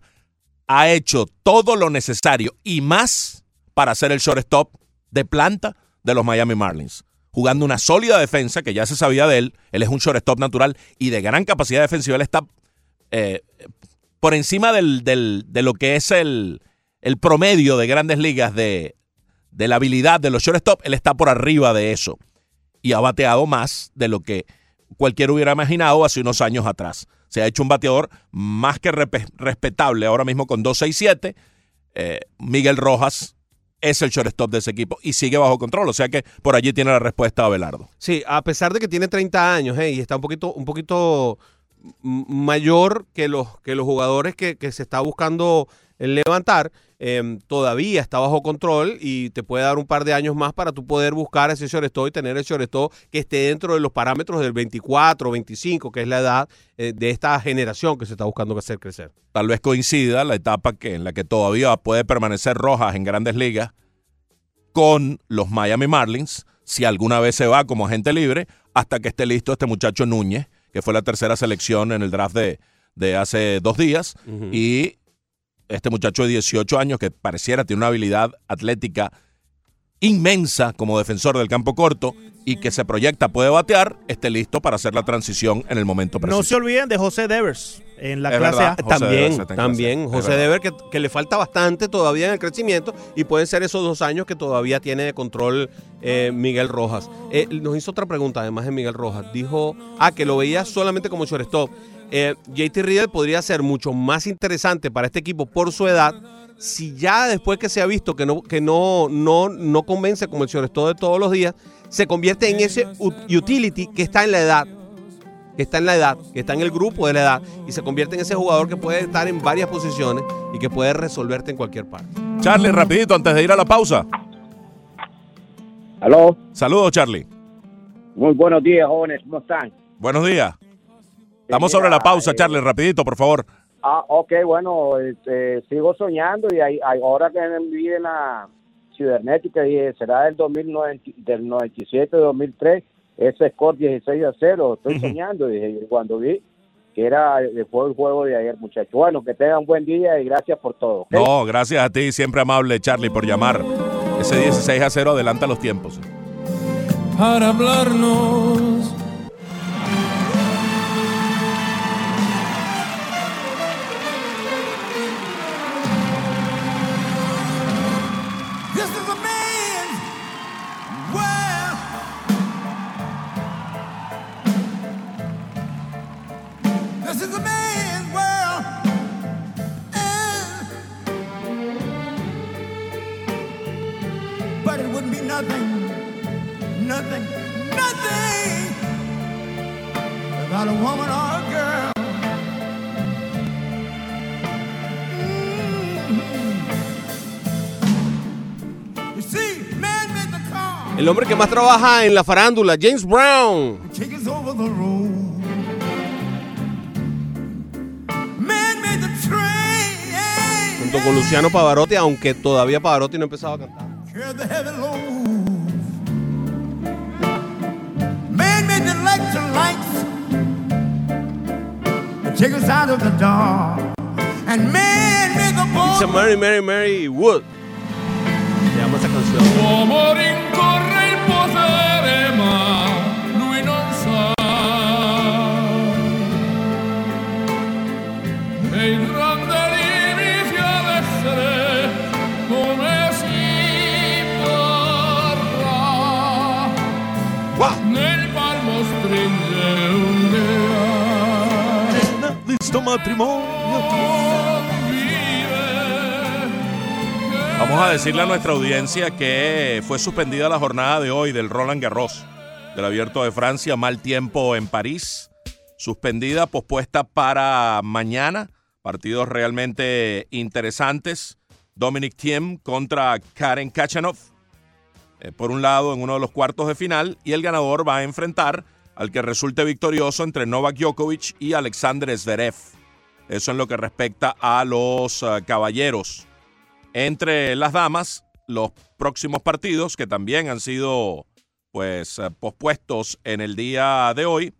C: ha hecho todo lo necesario y más para ser el shortstop de planta de los Miami Marlins. Jugando una sólida defensa, que ya se sabía de él. Él es un shortstop natural y de gran capacidad defensiva. Él está eh, por encima del, del- de lo que es el, el promedio de grandes ligas de, de la habilidad de los shortstop. Él está por arriba de eso. Y ha bateado más de lo que cualquiera hubiera imaginado hace unos años atrás. Se ha hecho un bateador más que respetable ahora mismo con 2.67. Eh, Miguel Rojas es el shortstop de ese equipo y sigue bajo control. O sea que por allí tiene la respuesta Abelardo.
B: Sí, a pesar de que tiene 30 años eh, y está un poquito, un poquito mayor que los, que los jugadores que se está buscando levantar, eh, todavía está bajo control y te puede dar un par de años más para tú poder buscar ese shortstop y tener el shortstop que esté dentro de los parámetros del 24 o 25, que es la edad eh, de esta generación que se está buscando hacer crecer.
C: Tal vez coincida la etapa que, en la que todavía puede permanecer Rojas en grandes ligas con los Miami Marlins, si alguna vez se va como agente libre, hasta que esté listo este muchacho Núñez, que fue la tercera selección en el draft de, de hace dos días, y este muchacho de 18 años que pareciera tiene una habilidad atlética inmensa como defensor del campo corto y que se proyecta puede batear, esté listo para hacer la transición en el momento preciso.
D: No se olviden de José Devers en la
C: Es
D: clase
C: verdad.
D: A.
C: José
B: también, también.
C: clase.
B: José
C: verdad.
B: Dever, que, que le falta bastante todavía en el crecimiento y pueden ser esos dos años que todavía tiene de control eh, Miguel Rojas. Eh, nos hizo otra pregunta, además de Miguel Rojas. Dijo, ah, que lo veía solamente como shortstop. Eh, JT Riddle podría ser mucho más interesante para este equipo por su edad si ya después que se ha visto que no, que no, no, no convence como el shortstop de todos los días, se convierte en ese ut- utility que está en la edad que está en la edad, que está en el grupo de la edad y se convierte en ese jugador que puede estar en varias posiciones y que puede resolverte en cualquier parte.
C: Charlie, rapidito, antes de ir a la pausa.
G: Aló,
C: Saludos, Charlie.
G: muy buenos días, jóvenes, ¿cómo están?
C: Buenos días. Estamos sobre la pausa,
G: eh,
C: Charlie, rapidito, por favor.
G: Ah, ok, bueno, este, sigo soñando y ahí, ahí- ahora que viví en la cibernética, dije, será del 2009, del 97, 2003, ese score 16 a 0, estoy soñando, dije, y cuando vi que era después del juego de ayer, muchachos. Bueno, que tengan buen día y gracias por todo. ¿ok?
C: No, gracias a ti, siempre amable, Charlie, por llamar. Ese 16 a 0 adelanta los tiempos.
E: para hablarnos. This is a man's world. And- but it wouldn't be nothing, nothing, nothing without a woman or a girl. You see, man made the car,
B: El hombre que más trabaja en la farándula, James Brown. Junto con Luciano Pavarotti, aunque todavía Pavarotti no empezaba a cantar. It's a. Mary, Mary, Mary Wood. Se llama esa canción.
C: Vamos a decirle a nuestra audiencia que fue suspendida la jornada de hoy del Roland Garros, del Abierto de Francia, mal tiempo en París. Suspendida, pospuesta para mañana. Partidos realmente interesantes. Dominic Thiem contra Karen Kachanov. eh, por un lado, en uno de los cuartos de final. Y el ganador va a enfrentar al que resulte victorioso entre Novak Djokovic y Alexander Zverev. Eso en lo que respecta a los eh, caballeros. Entre las damas, los próximos partidos que también han sido pues eh, pospuestos en el día de hoy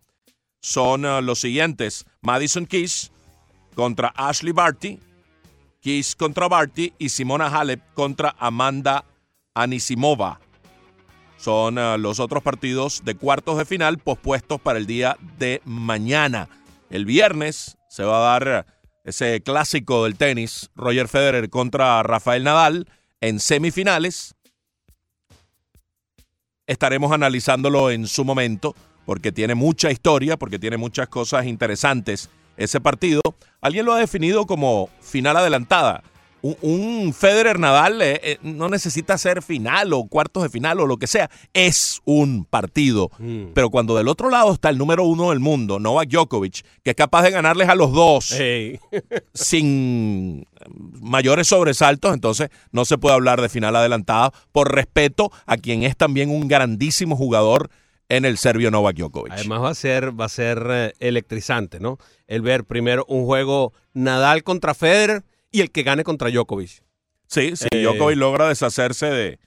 C: son eh, los siguientes: Madison Keys contra Ashley Barty, Keys contra Barty y Simona Halep contra Amanda Anisimova. Son eh, los otros partidos de cuartos de final pospuestos para el día de mañana. El viernes se va a dar ese clásico del tenis, Roger Federer contra Rafael Nadal, en semifinales. Estaremos analizándolo en su momento, porque tiene mucha historia, porque tiene muchas cosas interesantes ese partido. Alguien lo ha definido como final adelantada. Un, un Federer Nadal eh, eh, no necesita ser final o cuartos de final o lo que sea. Es un partido.
B: Mm.
C: Pero cuando del otro lado está el número uno del mundo, Novak Djokovic, que es capaz de ganarles a los dos sin mayores sobresaltos, entonces no se puede hablar de final adelantada por respeto a quien es también un grandísimo jugador en el serbio Novak Djokovic.
B: Además va a ser, va a ser eh, electrizante, ¿no? El ver primero un juego Nadal contra Federer y el que gane contra Djokovic.
C: Sí, sí,
B: Eh,
C: Djokovic logra deshacerse de,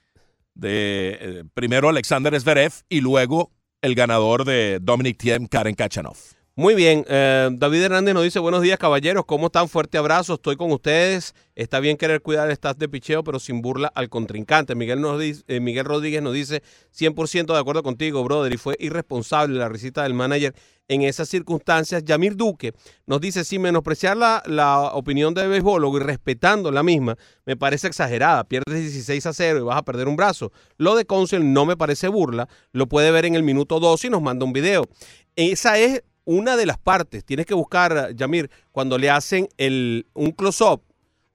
C: de eh, primero Alexander Zverev y luego el ganador de Dominic Thiem, Karen Kachanov.
B: Muy bien, eh, David Hernández nos dice, buenos días caballeros, ¿cómo están? Fuerte abrazo, estoy con ustedes. Está bien querer cuidar el staff de picheo, pero sin burla al contrincante. Miguel, nos dice, eh, Miguel Rodríguez nos dice, 100% de acuerdo contigo, brother, y fue irresponsable la risita del manager en esas circunstancias. Yamir Duque nos dice, sin menospreciar la, la opinión de béisbólogo y respetando la misma, me parece exagerada. Pierdes 16 a 0 y vas a perder un brazo. Lo de Council no me parece burla, lo puede ver en el minuto 2 y nos manda un video. Esa es una de las partes. Tienes que buscar, Yamir, cuando le hacen el, un close-up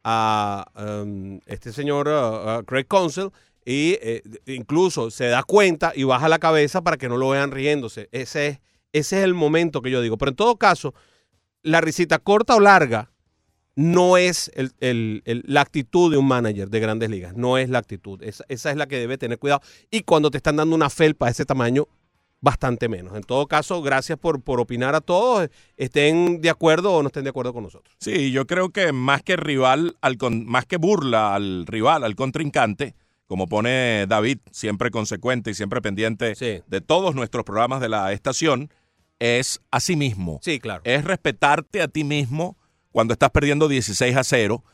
B: a um, este señor uh, uh, Craig Council y eh, incluso se da cuenta y baja la cabeza para que no lo vean riéndose. Ese es, ese es el momento que yo digo. Pero en todo caso, la risita corta o larga no es el- la actitud de un manager de grandes ligas. No es la actitud. Esa, esa es la que debe tener cuidado. Y cuando te están dando una felpa de ese tamaño, bastante menos. En todo caso, gracias por, por opinar a todos, estén de acuerdo o no estén de acuerdo con nosotros.
C: Sí, yo creo que más que rival, al con- más que burla al rival, al contrincante, como pone David, siempre consecuente y siempre pendiente
B: Sí.
C: de todos nuestros programas de la estación, es a sí mismo.
B: Sí, claro.
C: Es respetarte a ti mismo cuando estás perdiendo 16 a 0.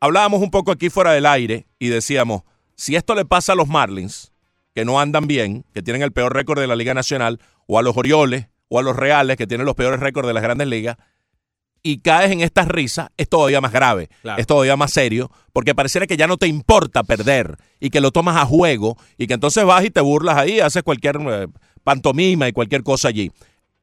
C: Hablábamos un poco aquí fuera del aire y decíamos, si esto le pasa a los Marlins, que no andan bien, que tienen el peor récord de la Liga Nacional, o a los Orioles, o a los Reales, que tienen los peores récords de las grandes ligas, y caes en estas risas, es todavía más grave,
B: Claro.
C: es todavía más serio, porque pareciera que ya no te importa perder y que lo tomas a juego y que entonces vas y te burlas ahí, haces cualquier eh, pantomima y cualquier cosa allí.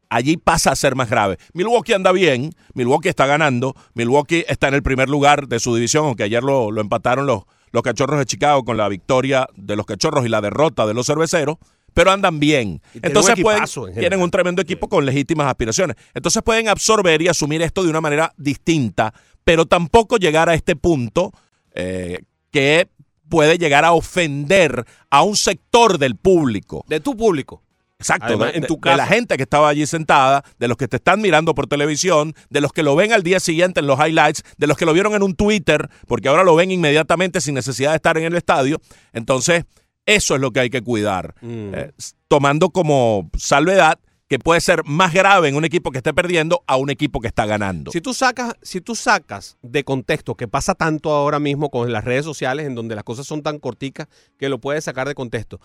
C: Allí pasa a ser más grave. Milwaukee anda bien, Milwaukee está ganando, Milwaukee está en el primer lugar de su división, aunque ayer lo, lo empataron los, los cachorros de Chicago con la victoria de los cachorros y la derrota de los cerveceros, pero andan bien. Entonces
B: un
C: pueden,
B: en
C: tienen un tremendo equipo con legítimas aspiraciones. Entonces pueden absorber y asumir esto de una manera distinta, pero tampoco llegar a este punto eh, que puede llegar a ofender a un sector del público.
B: De tu público.
C: Exacto,
B: Además,
C: de,
B: en tu
C: de- de la gente que estaba allí sentada, de los que te están mirando por televisión, de los que lo ven al día siguiente en los highlights, de los que lo vieron en un Twitter, porque ahora lo ven inmediatamente sin necesidad de estar en el estadio. Entonces, eso es lo que hay que cuidar,
B: Mm.
C: Eh, tomando como salvedad que puede ser más grave en un equipo que esté perdiendo a un equipo que está ganando.
B: Si tú sacas, si tú sacas de contexto, que pasa tanto ahora mismo con las redes sociales, en donde las cosas son tan corticas que lo puedes sacar de contexto,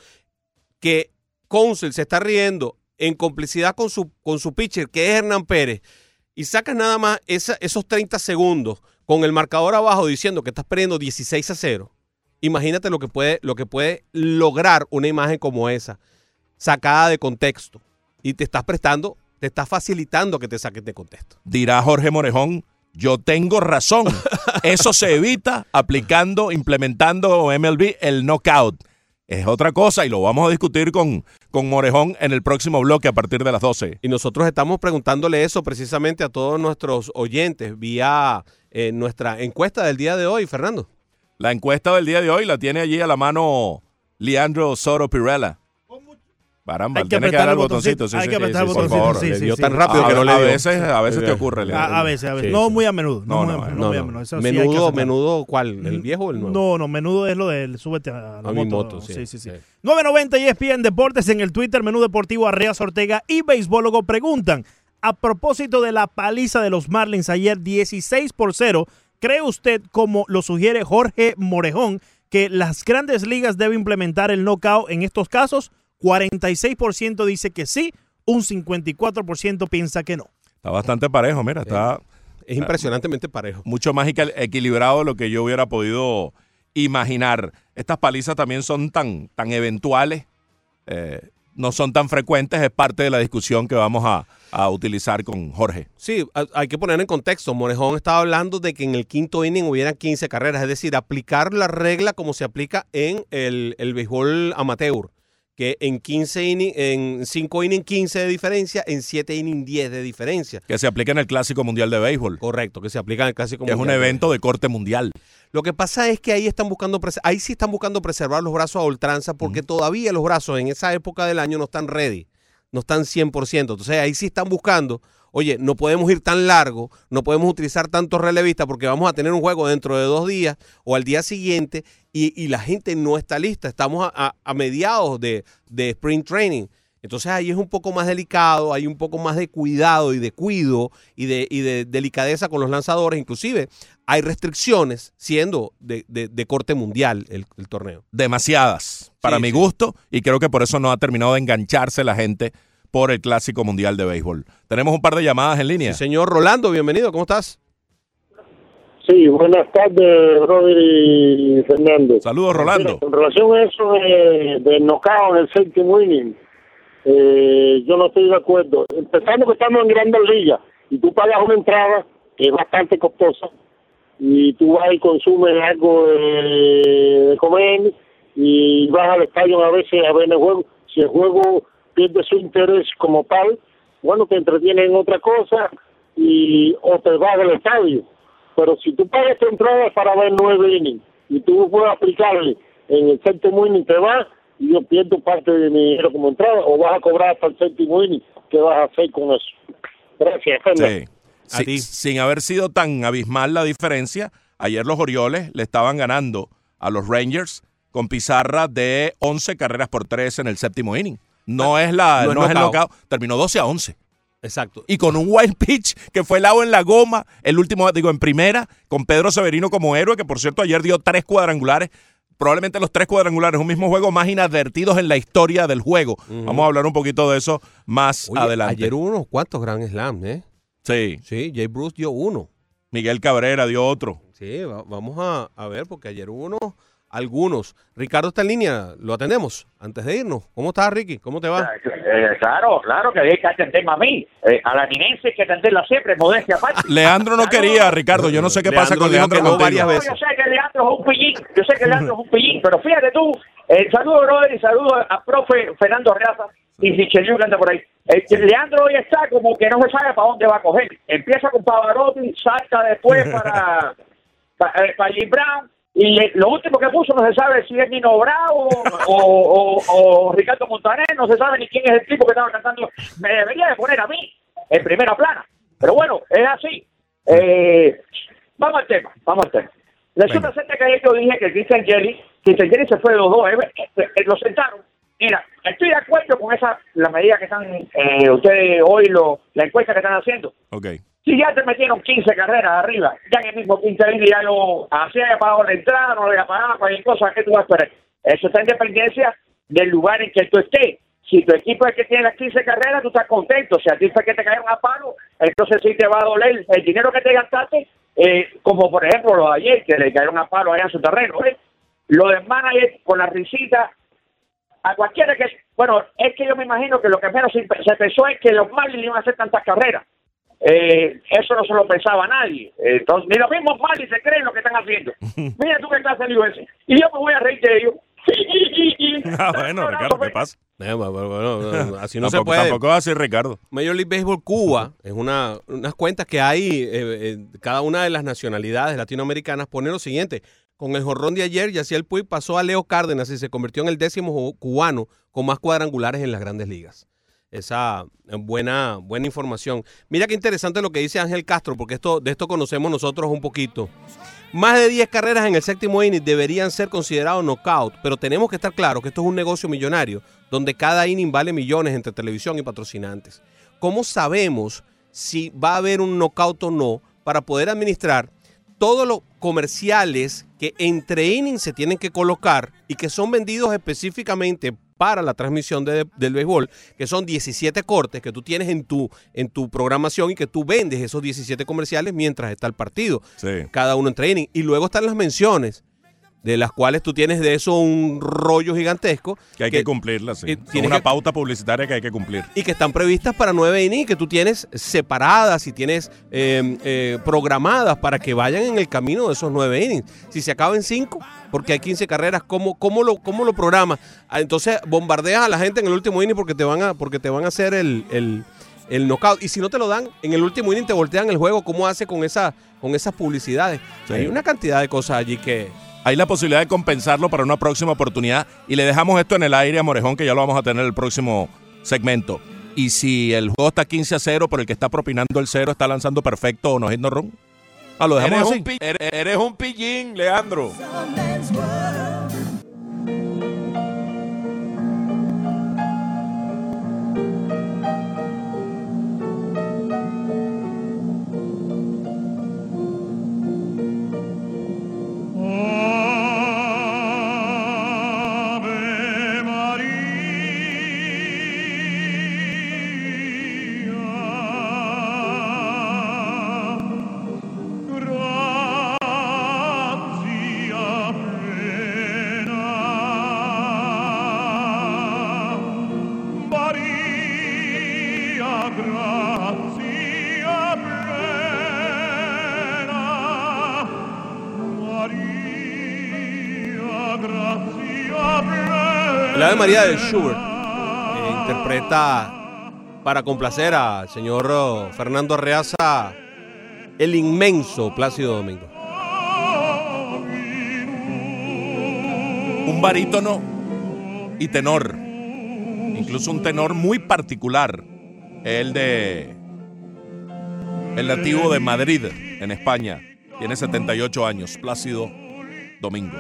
B: que Council se está riendo en complicidad con su, con su pitcher, que es Hernán Pérez, y sacas nada más esa- esos 30 segundos con el marcador abajo diciendo que estás perdiendo 16 a 0, imagínate lo que puede, lo que puede lograr una imagen como esa, sacada de contexto. Y te estás prestando, te estás facilitando que te saques de contexto.
C: dirá Jorge Morejón, yo tengo razón. Eso se evita aplicando, implementando MLB el knockout. Es otra cosa y lo vamos a discutir con, con Morejón en el próximo bloque a partir de las 12.
B: Y nosotros estamos preguntándole eso precisamente a todos nuestros oyentes vía eh, nuestra encuesta del día de hoy, Fernando.
C: La encuesta del día de hoy la tiene allí a la mano Leandro Soro Pirella. Caramba,
D: Hay que
C: tiene que
D: apretar
C: dar el botoncito.
D: botoncito,
C: sí,
D: hay
C: sí,
D: que
C: sí,
D: apretar
C: sí,
D: el
C: por
D: botoncito,
C: favor.
D: sí,
B: le
D: sí,
B: dio
D: sí.
B: tan rápido
C: a,
B: que no le
C: a veces, a veces te ocurre.
D: A, a veces, a veces.
B: Sí,
D: no
B: sí.
D: muy a menudo. No,
C: No,
D: muy,
C: no,
D: a- no
B: No,
D: muy a
B: no.
D: menudo. Eso
B: Menudo, menudo, ¿cuál? ¿El viejo o el nuevo?
D: No, no, menudo es lo del súbete a la moto.
B: moto, sí.
D: sí, sí, sí.
B: Sí.
D: 990 ESPN Deportes en el Twitter, Menú Deportivo Arreas Ortega y Beisbólogo preguntan, a propósito de la paliza de los Marlins ayer 16 por 0, ¿cree usted, como lo sugiere Jorge Morejón, que las grandes ligas deben implementar el knockout en estos casos? 46% dice que sí, un 54% piensa que no.
C: Está bastante parejo, mira, está
B: Es impresionantemente parejo.
C: mucho más equi- equilibrado de lo que yo hubiera podido imaginar. Estas palizas también son tan, tan eventuales, eh, no son tan frecuentes, es parte de la discusión que vamos a, a utilizar con Jorge.
B: Sí, hay que poner en contexto. Morejón estaba hablando de que en el quinto inning hubieran 15 carreras, es decir, aplicar la regla como se aplica en el, el béisbol amateur, que en 15 inning, en 5 innings 15 de diferencia, en 7 innings 10 de diferencia.
C: Que se aplica en el Clásico Mundial de Béisbol,
B: Correcto, que se aplica en el clásico
C: que es un
B: mundial.
C: evento de corte mundial.
B: Lo que pasa es que ahí están buscando ahí sí están buscando preservar los brazos a ultranza porque todavía los brazos en esa época del año no están ready, no están 100%. Entonces ahí sí están buscando, oye, no podemos ir tan largo, no podemos utilizar tantos relevistas porque vamos a tener un juego dentro de dos días o al día siguiente y, y la gente no está lista. Estamos a, a- a mediados de, de sprint training. Entonces ahí es un poco más delicado, hay un poco más de cuidado y de cuido y de, y de delicadeza con los lanzadores. Inclusive hay restricciones siendo de, de- de corte mundial el, el torneo.
C: Demasiadas, para
B: Sí,
C: mi
B: sí.
C: gusto, y creo que por eso no ha terminado de engancharse la gente por el Clásico Mundial de Béisbol. Tenemos un par de llamadas en línea.
B: Sí, señor Rolando, bienvenido, ¿cómo estás?
H: Sí, buenas tardes, Robert y Fernando.
C: Saludos, Rolando.
H: Mira, con relación a eso de, de knockout en el séptimo inning, eh, yo no estoy de acuerdo. Empezando que estamos en grandes ligas y tú pagas una entrada que es bastante costosa y tú vas y consumes algo de, de comer y vas al estadio a veces a ver el juego. Si el juego pierde su interés como tal, bueno, te entretiene en otra cosa y o te vas del estadio. Pero si tú pagas tu entrada para ver nueve innings y tú puedes aplicarle en el séptimo inning, te vas y yo pierdo parte de mi dinero como entrada o vas a cobrar hasta el séptimo inning. ¿Qué vas a hacer con eso? Gracias, Fernando.
C: Sí. Sin haber sido tan abismal la diferencia, ayer los Orioles le estaban ganando a los Rangers con pizarra de 11 carreras por 3 en el séptimo inning. No es la
B: no
C: no
B: es
C: el
B: knockout.
C: terminó 12 a 11.
B: Exacto.
C: Y con un wild pitch que fue helado en la goma, el último, digo, en primera, con Pedro Severino como héroe, que por cierto ayer dio tres cuadrangulares. Probablemente los tres cuadrangulares, un mismo juego más inadvertidos en la historia del juego. Vamos a hablar un poquito de eso más
B: Oye,
C: adelante.
B: Ayer hubo unos cuantos Grand Slam, ¿eh?
C: Sí,
B: Sí, Jay Bruce dio uno.
C: Miguel Cabrera dio otro.
B: Sí, va- vamos a, a ver, porque ayer hubo unos, algunos. Ricardo está en línea, lo atendemos antes de irnos. ¿Cómo estás, Ricky? ¿Cómo te va?
I: Eh, claro, claro que hay que atenderme a mí. Eh, a la niñense hay que atenderla siempre, modestia aparte.
C: Leandro no quería, Ricardo. Yo no sé qué pasa con Leandro
B: que no varias
I: No,
B: veces.
I: yo sé que Leandro es un pillín, yo sé que Leandro es un pillín, pero fíjate tú, el saludo, brother, y saludo a profe Fernando Reaza y Sicheliu que anda por ahí. Eh, Leandro hoy está como que no se sabe para dónde va a coger. Empieza con Pavarotti, salta después para, para, eh, para Jim Brown, Y eh, lo último que puso no se sabe si es Nino Bravo o, o, o Ricardo Montaner, no se sabe ni quién es el tipo que estaba cantando. Me debería de poner a mí en primera plana. Pero bueno, es así. Eh, vamos al tema, vamos al tema. Resulta ser que ayer yo dije que Christian Jelly, Christian Jelly se fue de los dos, eh, eh, eh, lo sentaron. Mira, estoy de acuerdo con esa, la medida que están, eh, ustedes hoy, lo, la encuesta que están haciendo.
C: Ok.
I: Si ya te metieron 15 carreras arriba, ya en el mismo 15 días ya lo hacía ya pagado la entrada, no lo había pagado, cualquier cosa, ¿qué tú vas a esperar? Eso está en dependencia del lugar en que tú estés. Si tu equipo es que tiene las 15 carreras, tú estás contento. Si a ti fue que te cayeron a palo, entonces sí te va a doler el dinero que te gastaste, eh, como por ejemplo lo de ayer, que le cayeron a palo allá en su terreno. ¿eh? Lo del manager con la risita, a cualquiera que... Bueno, es que yo me imagino que lo que menos se pensó es que los Marlins iban a hacer tantas carreras. Eh, eso no se lo pensaba nadie. Entonces, ni los mismos Marlins se creen lo que están haciendo. Mira tú qué clase de lío ese. Y yo me voy a reír de ellos.
C: Ah, bueno, Ricardo, ¿qué pasa?
B: Eh, bueno, bueno, bueno, así no se
C: Tampoco-
B: puede.
C: Tampoco va a ser Ricardo.
B: Major League Baseball Cuba es una, unas cuentas que hay, eh, eh, cada una de las nacionalidades latinoamericanas pone lo siguiente. Con el jorrón de ayer, Yaciel Puig pasó a Leo Cárdenas y se convirtió en el décimo cubano con más cuadrangulares en las grandes ligas. Esa eh, buena, buena información. Mira qué interesante lo que dice Ángel Castro, porque esto, de esto conocemos nosotros un poquito. Más de 10 carreras en el séptimo inning deberían ser considerados knockout, pero tenemos que estar claros que esto es un negocio millonario, donde cada inning vale millones entre televisión y patrocinantes. ¿Cómo sabemos si va a haber un knockout o no para poder administrar todos los comerciales que entre innings se tienen que colocar y que son vendidos específicamente para la transmisión de- del béisbol, que son 17 cortes que tú tienes en tu, en tu programación y que tú vendes esos 17 comerciales mientras está el partido,
C: Sí.
B: cada uno entre innings. Y luego están las menciones, de las cuales tú tienes de eso un rollo gigantesco.
C: Que hay que, cumplirla, sí. Son
B: tienes
C: una
B: que-
C: pauta publicitaria que hay que cumplir.
B: y que están previstas para nueve innings que tú tienes separadas y tienes eh, eh, programadas para que vayan en el camino de esos nueve innings. Si se acaban cinco, porque hay 15 carreras, ¿cómo, cómo, lo, cómo lo programas? Ah, Entonces bombardeas a la gente en el último inning porque te van a, porque te van a hacer el, el, el knockout. Y si no te lo dan, en el último inning te voltean el juego. ¿Cómo hace con, esa, con esas publicidades?
C: Sí.
B: Hay una cantidad de cosas allí que...
C: Hay la posibilidad de compensarlo para una próxima oportunidad y le dejamos esto en el aire a Morejón, que ya lo vamos a tener en el próximo segmento. Y si el juego está 15 a 0, pero el que está propinando el 0 está lanzando perfecto o no hit no run. Ah, lo dejamos
J: Eres
C: así.
J: un, pi- eres, eres un pillín, Leandro.
B: Ave María de Schubert eh, interpreta para complacer al señor oh, Fernando Arreaza el inmenso Plácido Domingo.
C: Un barítono y tenor. Incluso un tenor muy particular. El de. El nativo de Madrid, en España. Tiene 78 años. Plácido Domingo.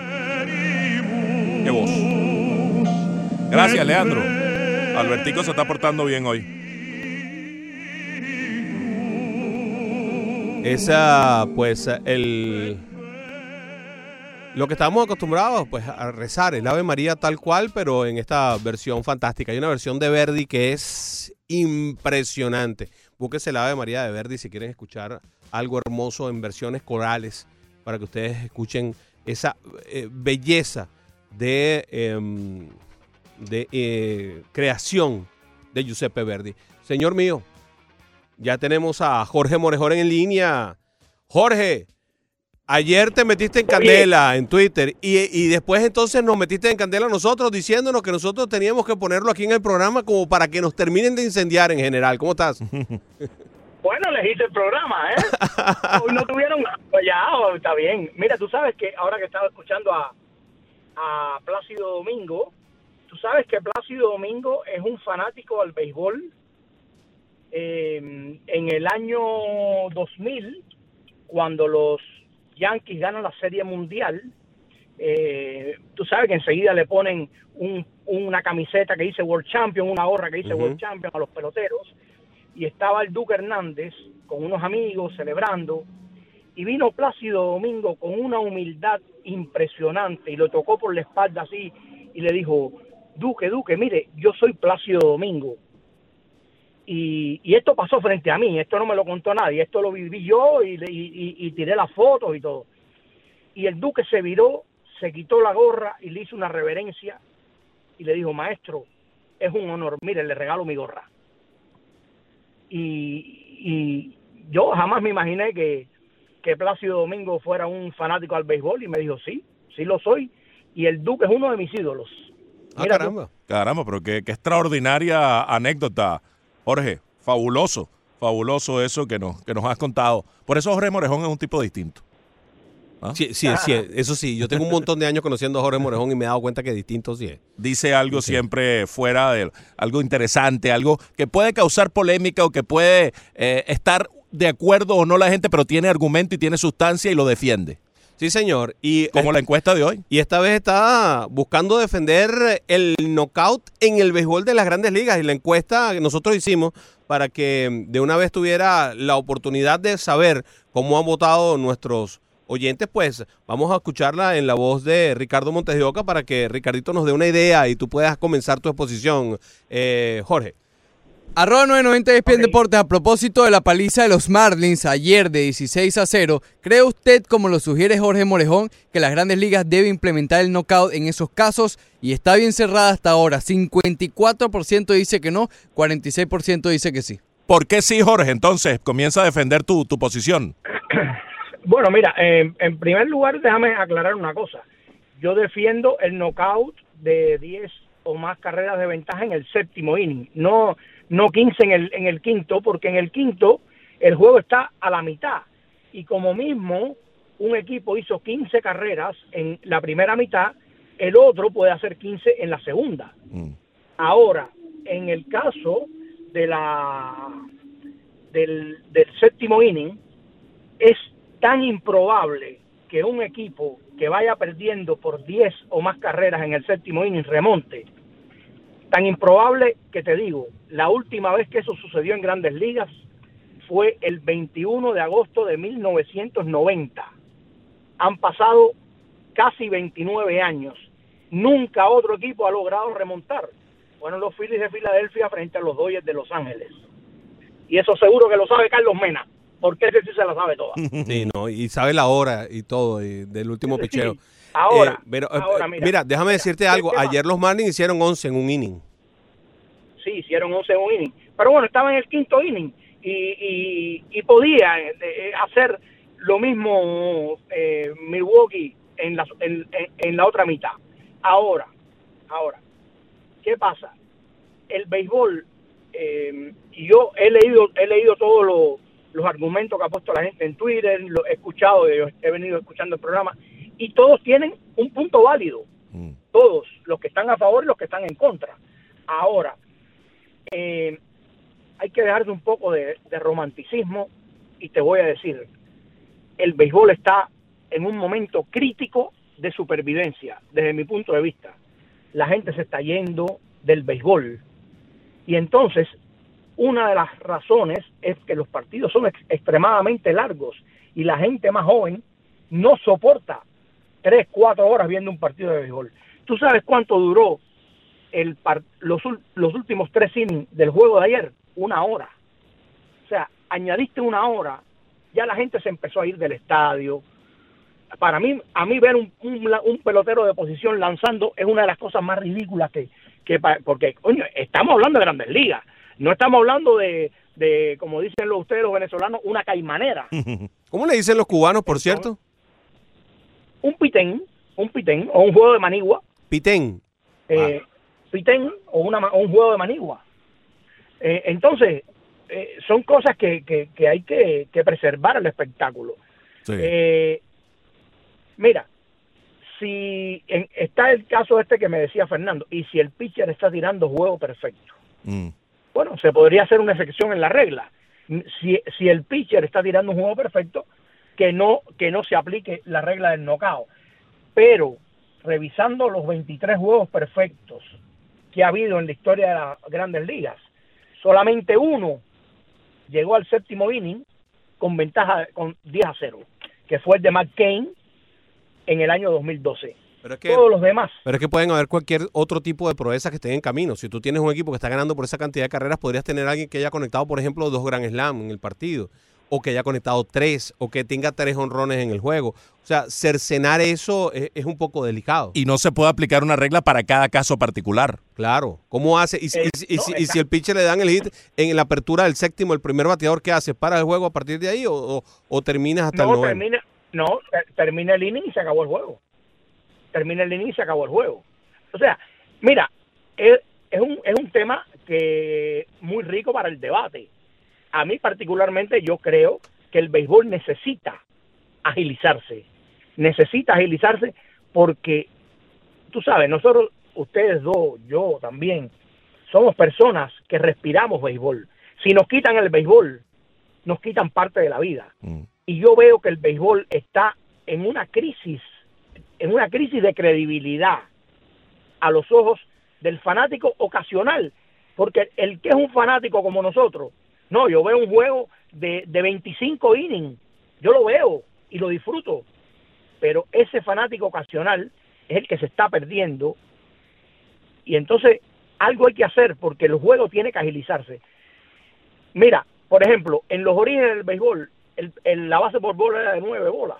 C: Qué voz. Gracias, Leandro. Albertico se está portando bien hoy.
B: Esa, pues, el. Lo que estamos acostumbrados, pues, a rezar, el Ave María tal cual, pero en esta versión fantástica. Hay una versión de Verdi que es impresionante. Búsquese el Ave María de Verdi si quieren escuchar algo hermoso en versiones corales, para que ustedes escuchen esa eh, belleza de, em, de eh, creación de Giuseppe Verdi. Señor mío, ya tenemos a Jorge Morejón en línea. Jorge, ayer te metiste en candela en Twitter y, y después entonces nos metiste en candela a nosotros diciéndonos que nosotros teníamos que ponerlo aquí en el programa como para que nos terminen de incendiar en general. ¿Cómo estás?
K: Bueno, elegiste el programa, ¿eh? Hoy no tuvieron... Ya, está bien. Mira, tú sabes que ahora que estaba escuchando a, a Plácido Domingo, tú sabes que Plácido Domingo es un fanático al béisbol. Eh, en el año 2000, cuando los Yankees ganan la Serie Mundial, eh, tú sabes que enseguida le ponen un- una camiseta que dice World Champion, una gorra que dice. World Champion a los peloteros, y estaba el Duque Hernández con unos amigos celebrando, y vino Plácido Domingo con una humildad impresionante y lo tocó por la espalda así y le dijo, Duque, Duque, mire, yo soy Plácido Domingo. Y, esto pasó frente a mí, esto no me lo contó nadie, esto lo viví yo y, y- y- tiré las fotos y todo. Y el duque se viró, se quitó la gorra y le hizo una reverencia y le dijo, maestro, es un honor, mire, le regalo mi gorra. Y, y yo jamás me imaginé que, que Plácido Domingo fuera un fanático al béisbol y me dijo, sí, sí lo soy. Y el duque es uno de mis ídolos. Mira tú.
C: Caramba, pero qué, qué extraordinaria anécdota, Jorge. Fabuloso, fabuloso eso que nos, que nos has contado. Por eso Jorge Morejón es un tipo distinto. ¿Ah?
B: Sí, sí, sí, eso sí. Yo tengo un montón de años conociendo a Jorge Morejón y me he dado cuenta que distinto sí es.
C: Dice algo siempre fuera de algo interesante, algo que puede causar polémica o que puede eh, estar de acuerdo o no la gente, pero tiene argumento y tiene sustancia y lo defiende.
B: Sí, señor. Y
C: Como la encuesta de hoy.
B: Y esta vez está buscando defender el knockout en el béisbol de las grandes ligas. Y la encuesta que nosotros hicimos para que de una vez tuviera la oportunidad de saber cómo han votado nuestros oyentes, pues vamos a escucharla en la voz de Ricardo Montes de Oca para que Ricardito nos dé una idea y tú puedas comenzar tu exposición. Eh, Jorge.
A: Arroba 990 ESPN Deportes, a propósito de la paliza de los Marlins ayer de 16 a 0, ¿cree usted, como lo sugiere Jorge Morejón, que las grandes ligas deben implementar el knockout en esos casos? Y está bien cerrada hasta ahora. 54% dice que no, 46% dice que sí.
C: ¿Por qué sí, Jorge? Entonces, comienza a defender tu, tu posición.
K: Bueno, mira, en, en primer lugar, déjame aclarar una cosa. Yo defiendo el knockout de 10 o más carreras de ventaja en el séptimo inning, no, no 15 en el, en el quinto, porque en el quinto el juego está a la mitad. Y como mismo un equipo hizo 15 carreras en la primera mitad, el otro puede hacer 15 en la segunda. Ahora, en el caso de la del, del séptimo inning, es tan improbable que un equipo que vaya perdiendo por 10 o más carreras en el séptimo inning remonte. Tan improbable que te digo, la última vez que eso sucedió en grandes ligas fue el 21 de agosto de 1990. Han pasado casi 29 años. Nunca otro equipo ha logrado remontar. Bueno, los Phillies de Filadelfia frente a los Dodgers de Los Ángeles. Y eso seguro que lo sabe Carlos Mena, porque ese sí se la sabe toda.
B: Sí, no, y sabe la hora y todo y del último picheo.
K: Ahora,
B: Eh, pero, eh,
K: ahora,
B: eh,
K: mira,
B: mira, déjame decirte
K: ¿qué
B: algo. Ayer los Marlins hicieron 11 en un inning.
K: sí, hicieron 11 en un inning. Pero bueno, estaba en el quinto inning y, y, y podía hacer lo mismo eh, Milwaukee en la, en, la otra mitad. Ahora, ahora, ¿qué pasa? El béisbol, eh, y yo he leído, he leído todos los, los argumentos que ha puesto la gente en Twitter, lo he escuchado, he venido escuchando el programa, y todos tienen un punto válido. Todos, los que están a favor y los que están en contra. Ahora, eh, hay que dejarse un poco de, de romanticismo y te voy a decir, el béisbol está en un momento crítico de supervivencia, desde mi punto de vista. La gente se está yendo del béisbol. Y entonces, una de las razones es que los partidos son ex- extremadamente largos y la gente más joven no soporta tres, cuatro horas viendo un partido de béisbol. ¿Tú sabes cuánto duró el par- los, los últimos tres innings del juego de ayer? Una hora. O sea, añadiste una hora, ya la gente se empezó a ir del estadio. Para mí, a mí ver un, un un pelotero de posición lanzando es una de las cosas más ridículas que, que porque, coño, estamos hablando de grandes ligas, no estamos hablando de, de como dicen los ustedes los venezolanos, una caimanera.
B: ¿Cómo le dicen los cubanos, por cierto?
K: Un pitén, un pitén o un juego de manigua,
B: Pitén.
K: eh, pitén o, una, o un juego de manigua. Eh, entonces, eh, son cosas que, que, que hay que, que preservar el espectáculo. Eh, mira, si en- está el caso este que me decía Fernando, y si el pitcher está tirando juego perfecto,
C: Mm.
K: bueno, se podría hacer una excepción en la regla. Si, si el pitcher está tirando un juego perfecto, que no, que no se aplique la regla del knockout. Pero, revisando los 23 juegos perfectos que ha habido en la historia de las grandes ligas, solamente uno llegó al séptimo inning con ventaja con 10 a 0, que fue el de McCain en el año 2012.
B: Pero es que,
K: Todos los demás
B: pero es que pueden haber cualquier otro tipo de proezas que estén en camino. Si tú tienes un equipo que está ganando por esa cantidad de carreras, podrías tener a alguien que haya conectado, por ejemplo, dos Grand Slam en el partido, o que haya conectado tres, o que tenga tres honrones en el juego. O sea, cercenar eso es, es un poco delicado.
C: Y no se puede aplicar una regla para cada caso particular.
B: Claro. ¿Cómo hace? Y, si-
K: Eh,
B: y
K: no,
B: si, y
K: exacto.
B: si el pitcher le dan el hit en la apertura del séptimo, el primer bateador, ¿qué hace? ¿Para el juego a partir de ahí o, o- o terminas hasta el
K: no
B: noveno?
K: termina, no, ter- termina el inning y se acabó el juego. Termina el inning y se acabó el juego. O sea, mira, es, es un, es un tema que muy rico para el debate. A mí particularmente yo creo que el béisbol necesita agilizarse. Necesita agilizarse porque, tú sabes, nosotros, ustedes dos, yo también, somos personas que respiramos béisbol. Si nos quitan el béisbol, nos quitan parte de la vida y yo veo que el béisbol está en una crisis, en una crisis de credibilidad a los ojos del fanático ocasional, porque el que es un fanático como nosotros, no, yo veo un juego de, de 25 innings, yo lo veo y lo disfruto, pero ese fanático ocasional es el que se está perdiendo y entonces algo hay que hacer porque el juego tiene que agilizarse. Mira, por ejemplo, en los orígenes del béisbol, el, el- la base por bola era de nueve bolas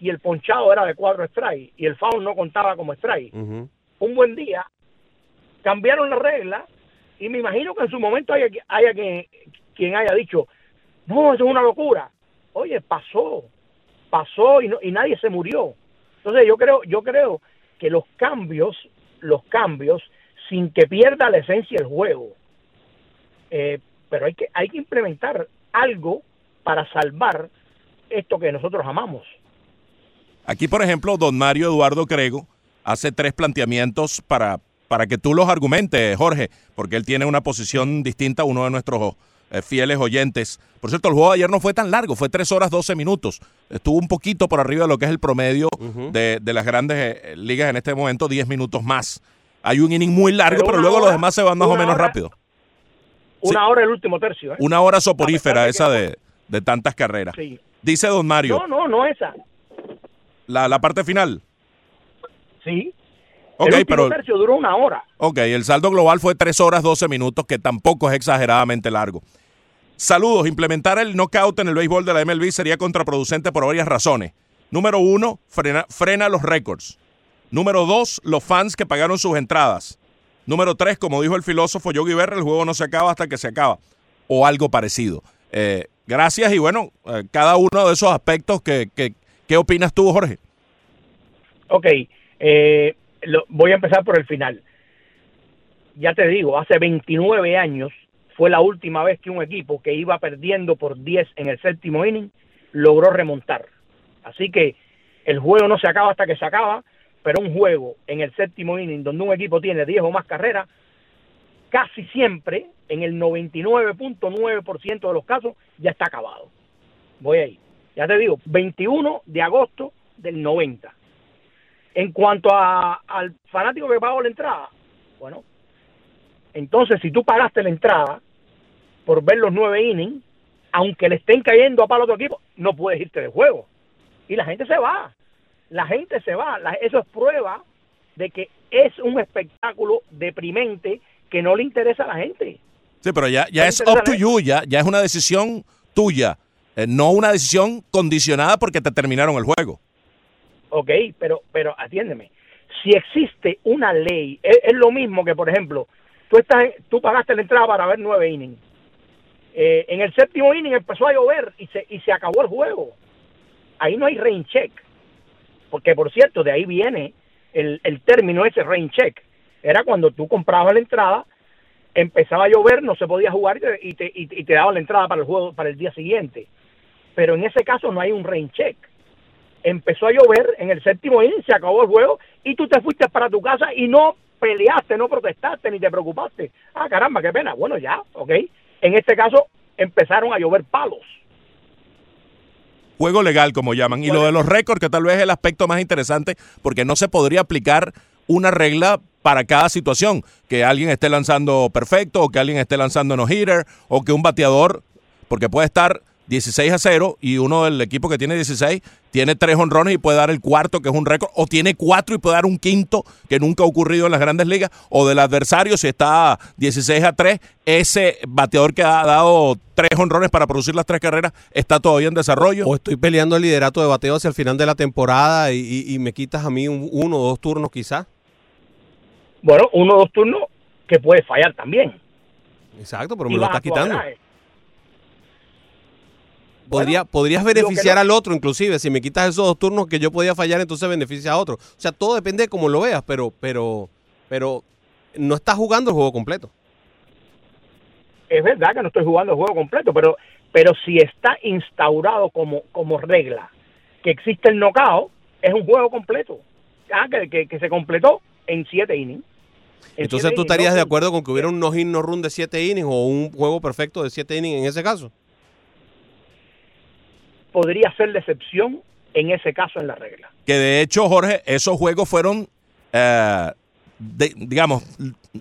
K: y el ponchado era de cuatro strikes y el foul no contaba como strike. Un buen día cambiaron la regla y me imagino que en su momento haya, haya que, quien haya dicho, no, eso es una locura. Oye, pasó, pasó y, no- y nadie se murió. Entonces yo creo, yo creo que los cambios, los cambios, sin que pierda la esencia del juego, eh, pero hay que, hay que implementar algo para salvar esto que nosotros amamos.
C: Aquí, por ejemplo, don Mario Eduardo Crego hace tres planteamientos para, para que tú los argumentes, Jorge, porque él tiene una posición distinta a uno de nuestros eh, fieles oyentes. Por cierto, el juego de ayer no fue tan largo, fue tres horas 12 minutos. Estuvo un poquito por arriba de lo que es el promedio de, de las grandes eh, ligas en este momento, 10 minutos más. Hay un inning muy largo,
K: Pero
C: luego los demás se van más o menos
K: hora-
C: rápido.
K: Una hora el último tercio. ¿eh?
C: Una hora soporífera esa de, de tantas carreras.
K: Sí.
C: Dice don Mario,
K: No, no, no esa.
C: la, la parte final.
K: Sí.
C: Ok,
K: el último
C: pero
K: tercio duró una hora.
C: Ok, el saldo global fue 3 horas 12 minutos, que tampoco es exageradamente largo. Saludos, implementar el knockout en el béisbol de la MLB sería contraproducente por varias razones. Número uno, frena, frena los récords. Número dos, los fans que pagaron sus entradas. Número tres, como dijo el filósofo Yogi Berra, el juego no se acaba hasta que se acaba. O algo parecido. Eh, gracias y bueno, eh, cada uno de esos aspectos, que, que- ¿qué opinas tú, Jorge?
K: Ok, eh, lo- voy a empezar por el final. Ya te digo, hace 29 años fue la última vez que un equipo que iba perdiendo por 10 en el séptimo inning logró remontar. Así que el juego no se acaba hasta que se acaba, pero un juego en el séptimo inning donde un equipo tiene 10 o más carreras, casi siempre, en el 99.9% de los casos, ya está acabado. Voy ahí. Ya te digo, 21 de agosto del 90. En cuanto a- al fanático que pagó la entrada, bueno, entonces si tú pagaste la entrada por ver los nueve innings, aunque le estén cayendo a palo a otro equipo, no puedes irte de juego. Y la gente se va. La gente se va. La- eso es prueba de que es un espectáculo deprimente que no le interesa a la gente.
C: Sí, pero ya, ya es up to you, ya, ya es una decisión tuya, eh, no una decisión condicionada porque te terminaron el juego.
K: Ok, pero, pero atiéndeme. Si existe una ley, es, es lo mismo que, por ejemplo, tú estás, tú pagaste la entrada para ver nueve innings. Eh, en el séptimo inning empezó a llover y se, y se acabó el juego. Ahí no hay rain check. Porque, por cierto, de ahí viene el, el término ese rain check. Era cuando tú comprabas la entrada empezaba a llover, no se podía jugar y te, y te, y te daban la entrada para el juego para el día siguiente. Pero en ese caso no hay un rain check. Empezó a llover en el séptimo inning, se acabó el juego y tú te fuiste para tu casa y no peleaste, no protestaste ni te preocupaste. Ah, caramba, qué pena. Bueno, ya, ok. En este caso empezaron a llover palos.
C: Juego legal, como llaman. Y lo de los récords, que tal vez es el aspecto más interesante, porque no se podría aplicar una regla para cada situación. Que alguien esté lanzando perfecto, o que alguien esté lanzando no hitter, o que un bateador, porque puede estar 16 a 0 y uno del equipo que tiene 16 tiene tres honrones y puede dar el cuarto, que es un récord, o tiene cuatro y puede dar un quinto, que nunca ha ocurrido en las grandes ligas, o del adversario, si está 16 a 3, ese bateador que ha dado tres honrones para producir las tres carreras está todavía en desarrollo.
B: O estoy peleando el liderato de bateo hacia el final de la temporada y, y- y me quitas a mí un- uno o dos turnos quizás.
K: Bueno, uno o dos turnos que puede fallar también.
B: Exacto, pero
K: Y
B: me lo estás quitando. Podría, podrías beneficiar
K: no-
B: al otro, inclusive, si me quitas esos dos turnos que yo podía fallar, entonces beneficia a otro. O sea, todo depende de cómo lo veas, pero, pero, pero no estás jugando el juego completo.
K: es verdad que no estoy jugando el juego completo, pero, pero si está instaurado como, como regla que existe el knockout, es un juego completo. Ah, que, que, que se completó en siete innings. En
B: Entonces,
K: siete
B: ¿tú estarías de acuerdo con que hubiera un no-hit, no-run de 7 innings o un juego perfecto de 7 innings en ese caso?
K: Podría ser la excepción en ese caso en la regla.
C: Que de hecho, Jorge, esos juegos fueron, eh, de- digamos,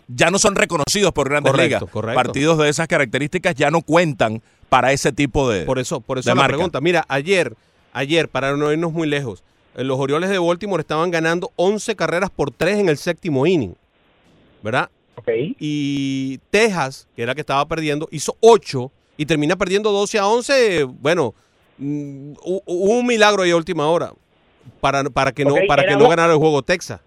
C: ya no son reconocidos por grandes
B: Correcto,
C: ligas.
B: correcto.
C: Partidos de esas características ya no cuentan para ese tipo de.
B: Por eso, por eso la
C: marca.
B: pregunta. Mira, ayer, ayer, para no irnos muy lejos, eh, los Orioles de Baltimore estaban ganando 11 carreras por 3 en el séptimo inning. ¿Verdad? Y Texas, que era la que estaba perdiendo, hizo 8 y termina perdiendo 12 a 11. Bueno, hubo un milagro ahí a última hora para, para que no, para que no ganara el juego Texas.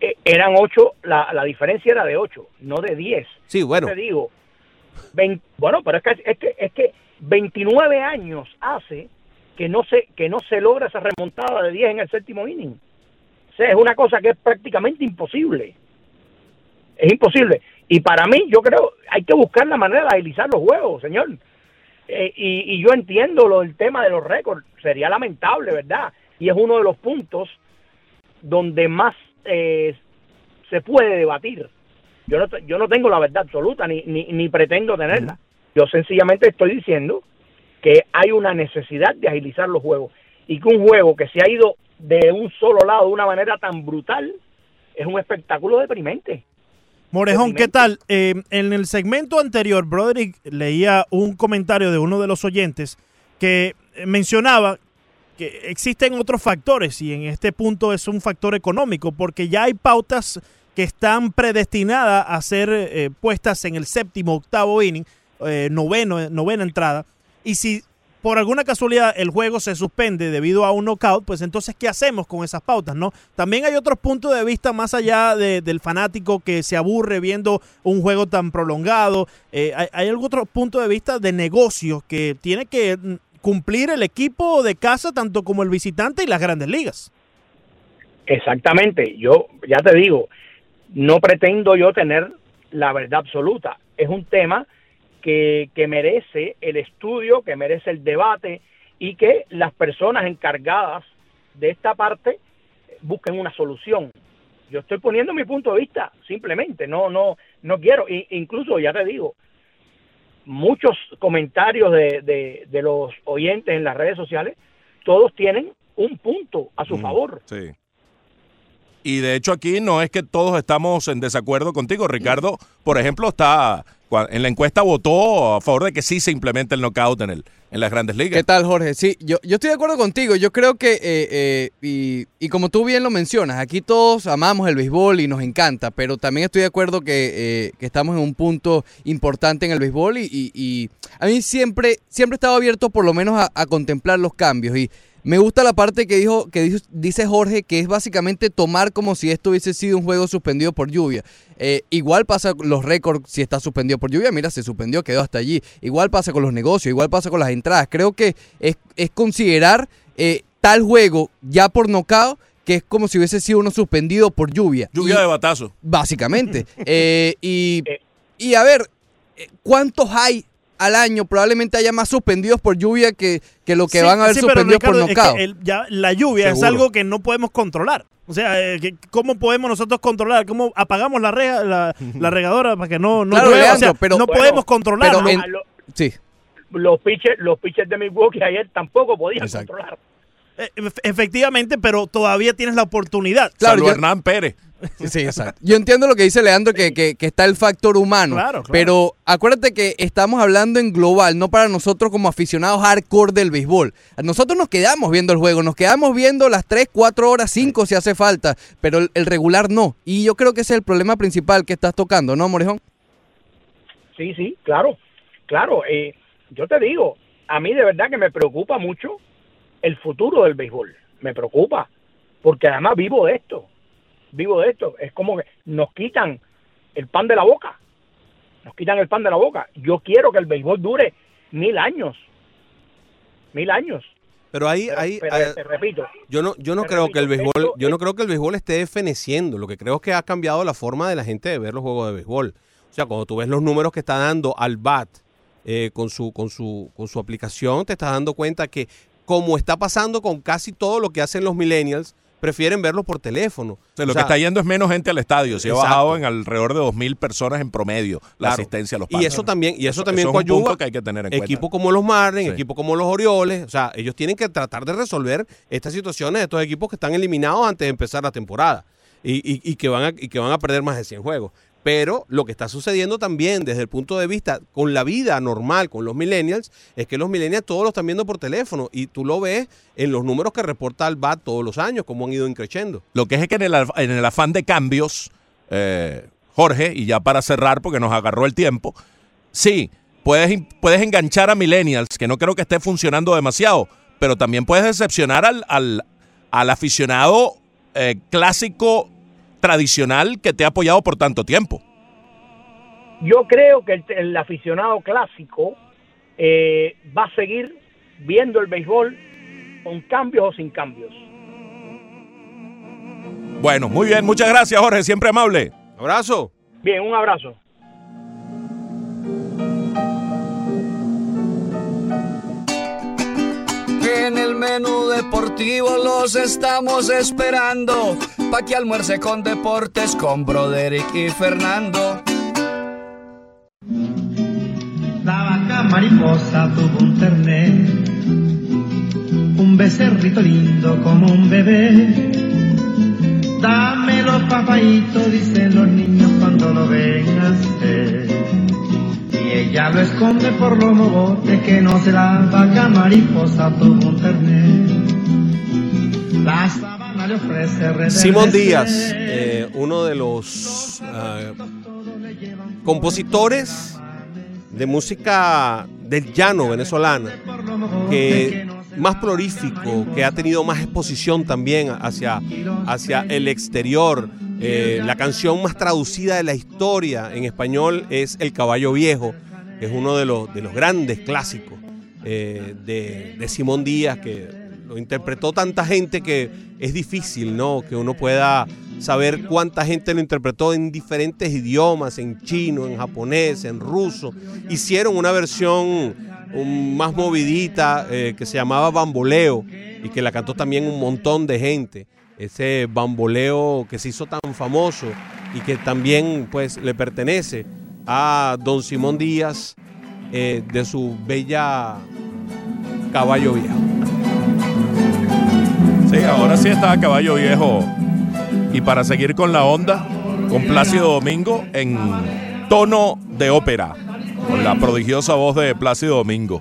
K: Eh, eran ocho, la, la diferencia era de ocho, no de diez.
B: Sí, bueno.
K: Te digo, bueno, pero es que, es que es que 29 años hace que no se que no se logra esa remontada de 10 en el séptimo inning. O sea, es una cosa que es prácticamente imposible. Es imposible. Y para mí, yo creo, hay que buscar la manera de agilizar los juegos, señor. Eh, y, y yo entiendo lo del tema de los récords. Sería lamentable, ¿verdad? Y es uno de los puntos donde más eh, se puede debatir. Yo no, yo no tengo la verdad absoluta ni, ni, ni pretendo tenerla. Yo sencillamente estoy diciendo que hay una necesidad de agilizar los juegos y que un juego que se ha ido de un solo lado de una manera tan brutal es un espectáculo deprimente.
D: Morejón, ¿qué tal? Eh, en el segmento anterior, Broderick leía un comentario de uno de los oyentes que mencionaba que existen otros factores y en este punto es un factor económico porque ya hay pautas que están predestinadas a ser eh, puestas en el séptimo, octavo inning, eh, noveno, novena entrada y si por alguna casualidad el juego se suspende debido a un knockout, pues entonces, ¿qué hacemos con esas pautas? no? También hay otros puntos de vista más allá de- del fanático que se aburre viendo un juego tan prolongado. Eh, hay, hay algún otro punto de vista de negocios que tiene que mm, cumplir el equipo de casa, tanto como el visitante y las grandes ligas.
K: Exactamente, yo ya te digo, no pretendo yo tener la verdad absoluta. Es un tema que, que merece el estudio, que merece el debate y que las personas encargadas de esta parte busquen una solución. Yo estoy poniendo mi punto de vista, simplemente, no, no, no quiero, incluso ya te digo, muchos comentarios de, de, de los oyentes en las redes sociales, todos tienen un punto a su favor.
C: Sí. Y de hecho aquí no es que todos estamos en desacuerdo contigo. Ricardo, por ejemplo, está en la encuesta votó a favor de que sí se implemente el knockout en, el, en las grandes ligas.
A: ¿Qué tal, Jorge? Sí, yo, yo estoy de acuerdo contigo. Yo creo que, eh, eh, y, y como tú bien lo mencionas, aquí todos amamos el béisbol y nos encanta, pero también estoy de acuerdo que, eh, que estamos en un punto importante en el béisbol y, y- a mí siempre, siempre he estado abierto por lo menos a, a contemplar los cambios y me gusta la parte que dijo que dijo- dice Jorge, que es básicamente tomar como si esto hubiese sido un juego suspendido por lluvia. Eh, igual pasa con los récords si está suspendido por lluvia. Mira, se suspendió, quedó hasta allí. Igual pasa con los negocios, igual pasa con las entradas. Creo que es, es considerar eh, tal juego ya por nocao que es como si hubiese sido uno suspendido por lluvia.
C: Lluvia
A: Y-
C: de batazo.
A: Básicamente. Eh, y, Y a ver, eh, ¿cuántos hay al año? Probablemente haya más suspendidos por lluvia que, que lo que
D: Sí,
A: van a haber
D: sí, pero,
A: suspendidos por
D: Ricardo, es que el- ya la lluvia es algo que no podemos controlar. O sea, eh, que- ¿cómo podemos nosotros controlar? ¿Cómo apagamos la, rega- la, la regadora para que no, no
A: Claro,
D: llueva? O
A: Leandro,
D: sea,
A: pero-
D: no
A: Bueno,
D: podemos controlarlo.
A: pero en-
K: A lo-
A: Sí.
K: los pitchers, los pitchers de Milwaukee ayer tampoco podían
A: Exacto.
K: controlar.
D: Eh, ef- efectivamente, pero todavía tienes la oportunidad.
A: Claro,
C: Hernán Pérez.
A: Sí, exacto. Yo entiendo lo que dice Leandro, que, que- que está el factor humano.
D: Claro, claro.
A: Pero acuérdate que estamos hablando en global, no para nosotros como aficionados hardcore del béisbol. Nosotros nos quedamos viendo el juego, nos quedamos viendo las 3, 4 horas, 5 si hace falta, pero el, el regular no. Y yo creo que ese es el problema principal que estás tocando, ¿no, Morejón?
K: Sí, sí, claro, claro. eh, yo te digo, a mí de verdad que me preocupa mucho el futuro del béisbol. Me preocupa, porque además vivo de esto, vivo de esto. Es como que nos quitan el pan de la boca, nos quitan el pan de la boca. Yo quiero que el béisbol dure mil años, mil años.
B: Pero ahí,
K: Pero,
B: ahí,
K: pero te repito,
B: yo no, yo no creo que el béisbol,
K: esto
B: yo no creo que el béisbol esté feneciendo. Lo que creo es que ha cambiado la forma de la gente de ver los juegos de béisbol. O sea, cuando tú ves los números que está dando al bat eh, con su, con su, con su aplicación, te estás dando cuenta que como está pasando con casi todo lo que hacen los millennials, prefieren verlo por teléfono.
C: O sea,
B: O
C: lo
B: sea,
C: que está yendo es menos gente al estadio. Se ha bajado en alrededor de 2.000 personas en promedio la
B: Claro.
C: asistencia a los
B: Y
C: partidos.
B: eso también, y eso, también
C: es un punto
B: coadyuva.
C: que hay que tener en cuenta.
B: Equipos como los Marlins,
C: Sí.
B: equipos como los Orioles, o sea, ellos tienen que tratar de resolver estas situaciones de estos equipos que están eliminados antes de empezar la temporada y, y- y que, van a, y que van a perder más de 100 juegos. Pero lo que está sucediendo también desde el punto de vista con la vida normal, con los millennials, es que los millennials todos lo están viendo por teléfono y tú lo ves en los números que reporta el BAT todos los años, cómo han ido increciendo.
C: Lo que es que en el, en el afán de cambios, eh, Jorge, y ya para cerrar porque nos agarró el tiempo, sí, puedes, puedes enganchar a millennials, que no creo que esté funcionando demasiado, pero también puedes decepcionar al, al, al aficionado eh, clásico tradicional que te ha apoyado por tanto tiempo.
K: yo creo que el, el aficionado clásico eh, va a seguir viendo el béisbol con cambios o sin cambios.
C: Bueno, muy bien, muchas gracias Jorge, siempre amable.
B: Abrazo.
K: Bien, un abrazo.
L: En el menú deportivo los estamos esperando pa' que almuerce con deportes con Broderick y Fernando.
M: La vaca mariposa tuvo un terner, un becerrito lindo como un bebé. Dámelo papayito, dicen los niños cuando lo ven nacer. Ella lo esconde por los que no se la vaca mariposa tuvo un terner. La sabana le ofrece.
B: Simón Díaz, eh, uno de los ah, compositores de música del llano venezolana, que más prolífico, que ha tenido más exposición también hacia, hacia el exterior. Eh, la canción más traducida de la historia en español es El Caballo Viejo, es uno de los, de los grandes clásicos eh, de, de Simón Díaz, que lo interpretó tanta gente que es difícil, ¿no? Que uno pueda saber cuánta gente lo interpretó en diferentes idiomas, en chino, en japonés, en ruso. Hicieron una versión más movidita eh, que se llamaba Bamboleo y que la cantó también un montón de gente. Ese bamboleo que se hizo tan famoso y que también pues le pertenece a don Simón Díaz eh, de su bella Caballo Viejo.
C: Sí, ahora sí está Caballo Viejo. Y para seguir con la onda, con Plácido Domingo en tono de ópera, con la prodigiosa voz de Plácido Domingo.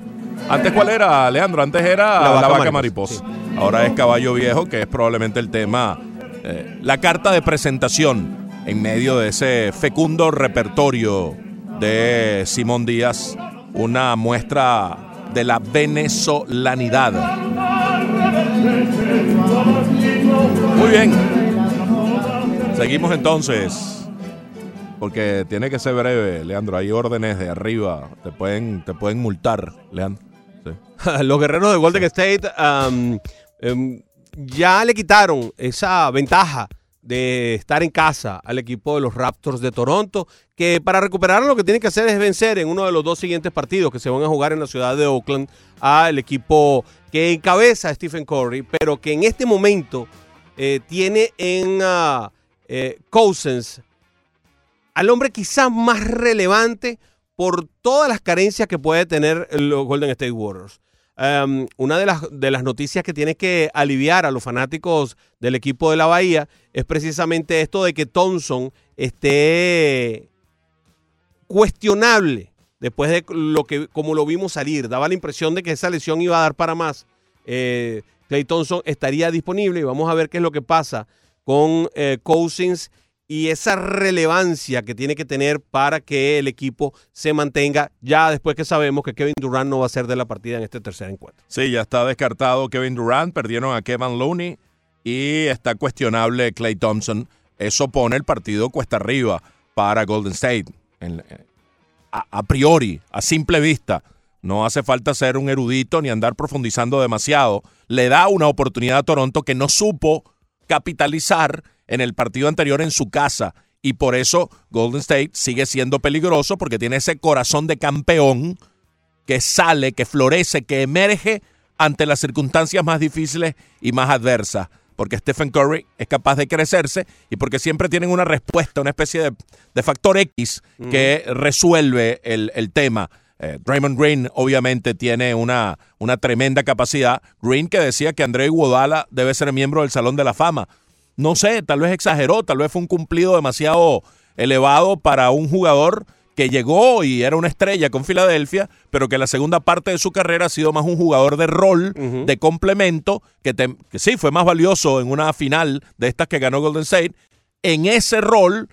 C: Antes, ¿cuál era, Leandro? Antes era La Vaca, Mariposa. Ahora es Caballo Viejo, que es probablemente el tema, eh, la carta de presentación en medio de ese fecundo repertorio de Simón Díaz, una muestra de la venezolanidad. Muy bien. Seguimos entonces. Porque tiene que ser breve, Leandro. Hay órdenes de arriba. Te pueden, te pueden multar, Leandro. Sí.
B: Los guerreros de Golden State um, em, ya le quitaron esa ventaja de estar en casa al equipo de los Raptors de Toronto, que para recuperar lo que tiene que hacer es vencer en uno de los dos siguientes partidos que se van a jugar en la ciudad de Oakland al equipo que encabeza Stephen Curry, pero que en este momento eh, tiene en uh, eh, Cousins al hombre quizás más relevante por todas las carencias que puede tener los Golden State Warriors. Um, una de las, de las noticias que tiene que aliviar a los fanáticos del equipo de la Bahía es precisamente esto de que Thompson esté cuestionable después de lo que como lo vimos salir. Daba la impresión de que esa lesión iba a dar para más. Eh, Clay Thompson estaría disponible y vamos a ver qué es lo que pasa con eh, Cousins y esa relevancia que tiene que tener para que el equipo se mantenga ya después que sabemos que Kevin Durant no va a ser de la partida en este tercer encuentro.
C: Sí, ya está descartado Kevin Durant, perdieron a Kevin Looney y está cuestionable Clay Thompson. Eso pone el partido cuesta arriba para Golden State. a, a priori, a simple vista, no hace falta ser un erudito ni andar profundizando demasiado. Le da una oportunidad a Toronto que no supo capitalizar en el partido anterior en su casa. Y por eso Golden State sigue siendo peligroso porque tiene ese corazón de campeón que sale, que florece, que emerge ante las circunstancias más difíciles y más adversas. Porque Stephen Curry es capaz de crecerse y porque siempre tienen una respuesta, una especie de, factor X que resuelve el, tema. Eh, Draymond Green obviamente tiene una, una tremenda capacidad. Green que decía que André Iguodala debe ser miembro del Salón de la Fama no sé, tal vez exageró, tal vez fue un cumplido demasiado elevado para un jugador que llegó y era una estrella con Filadelfia, pero que la segunda parte de su carrera ha sido más un jugador de rol, de complemento, que, que, sí fue más valioso en una final de estas que ganó Golden State, en ese rol,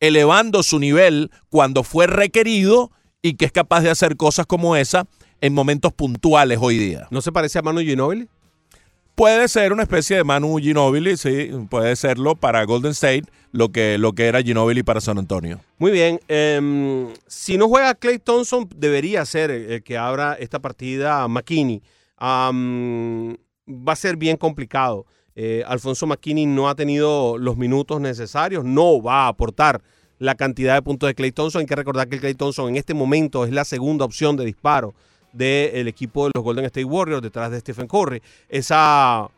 C: elevando su nivel cuando fue requerido y que es capaz de hacer cosas como esa en momentos puntuales hoy día.
B: ¿No se parece a Manu Ginobili?
C: Puede ser una especie de Manu Ginobili, sí, puede serlo para Golden State, lo que, lo que era Ginobili para San Antonio.
B: Muy bien, em, si no juega Clay Thompson, debería ser el que abra esta partida McKinney. va a ser bien complicado. Eh, Alfonso McKinney no ha tenido los minutos necesarios, no va a aportar la cantidad de puntos de Clay Thompson. Hay que recordar que Clay Thompson en este momento es la segunda opción de disparo del equipo de los Golden State Warriors detrás de Stephen Curry. Esa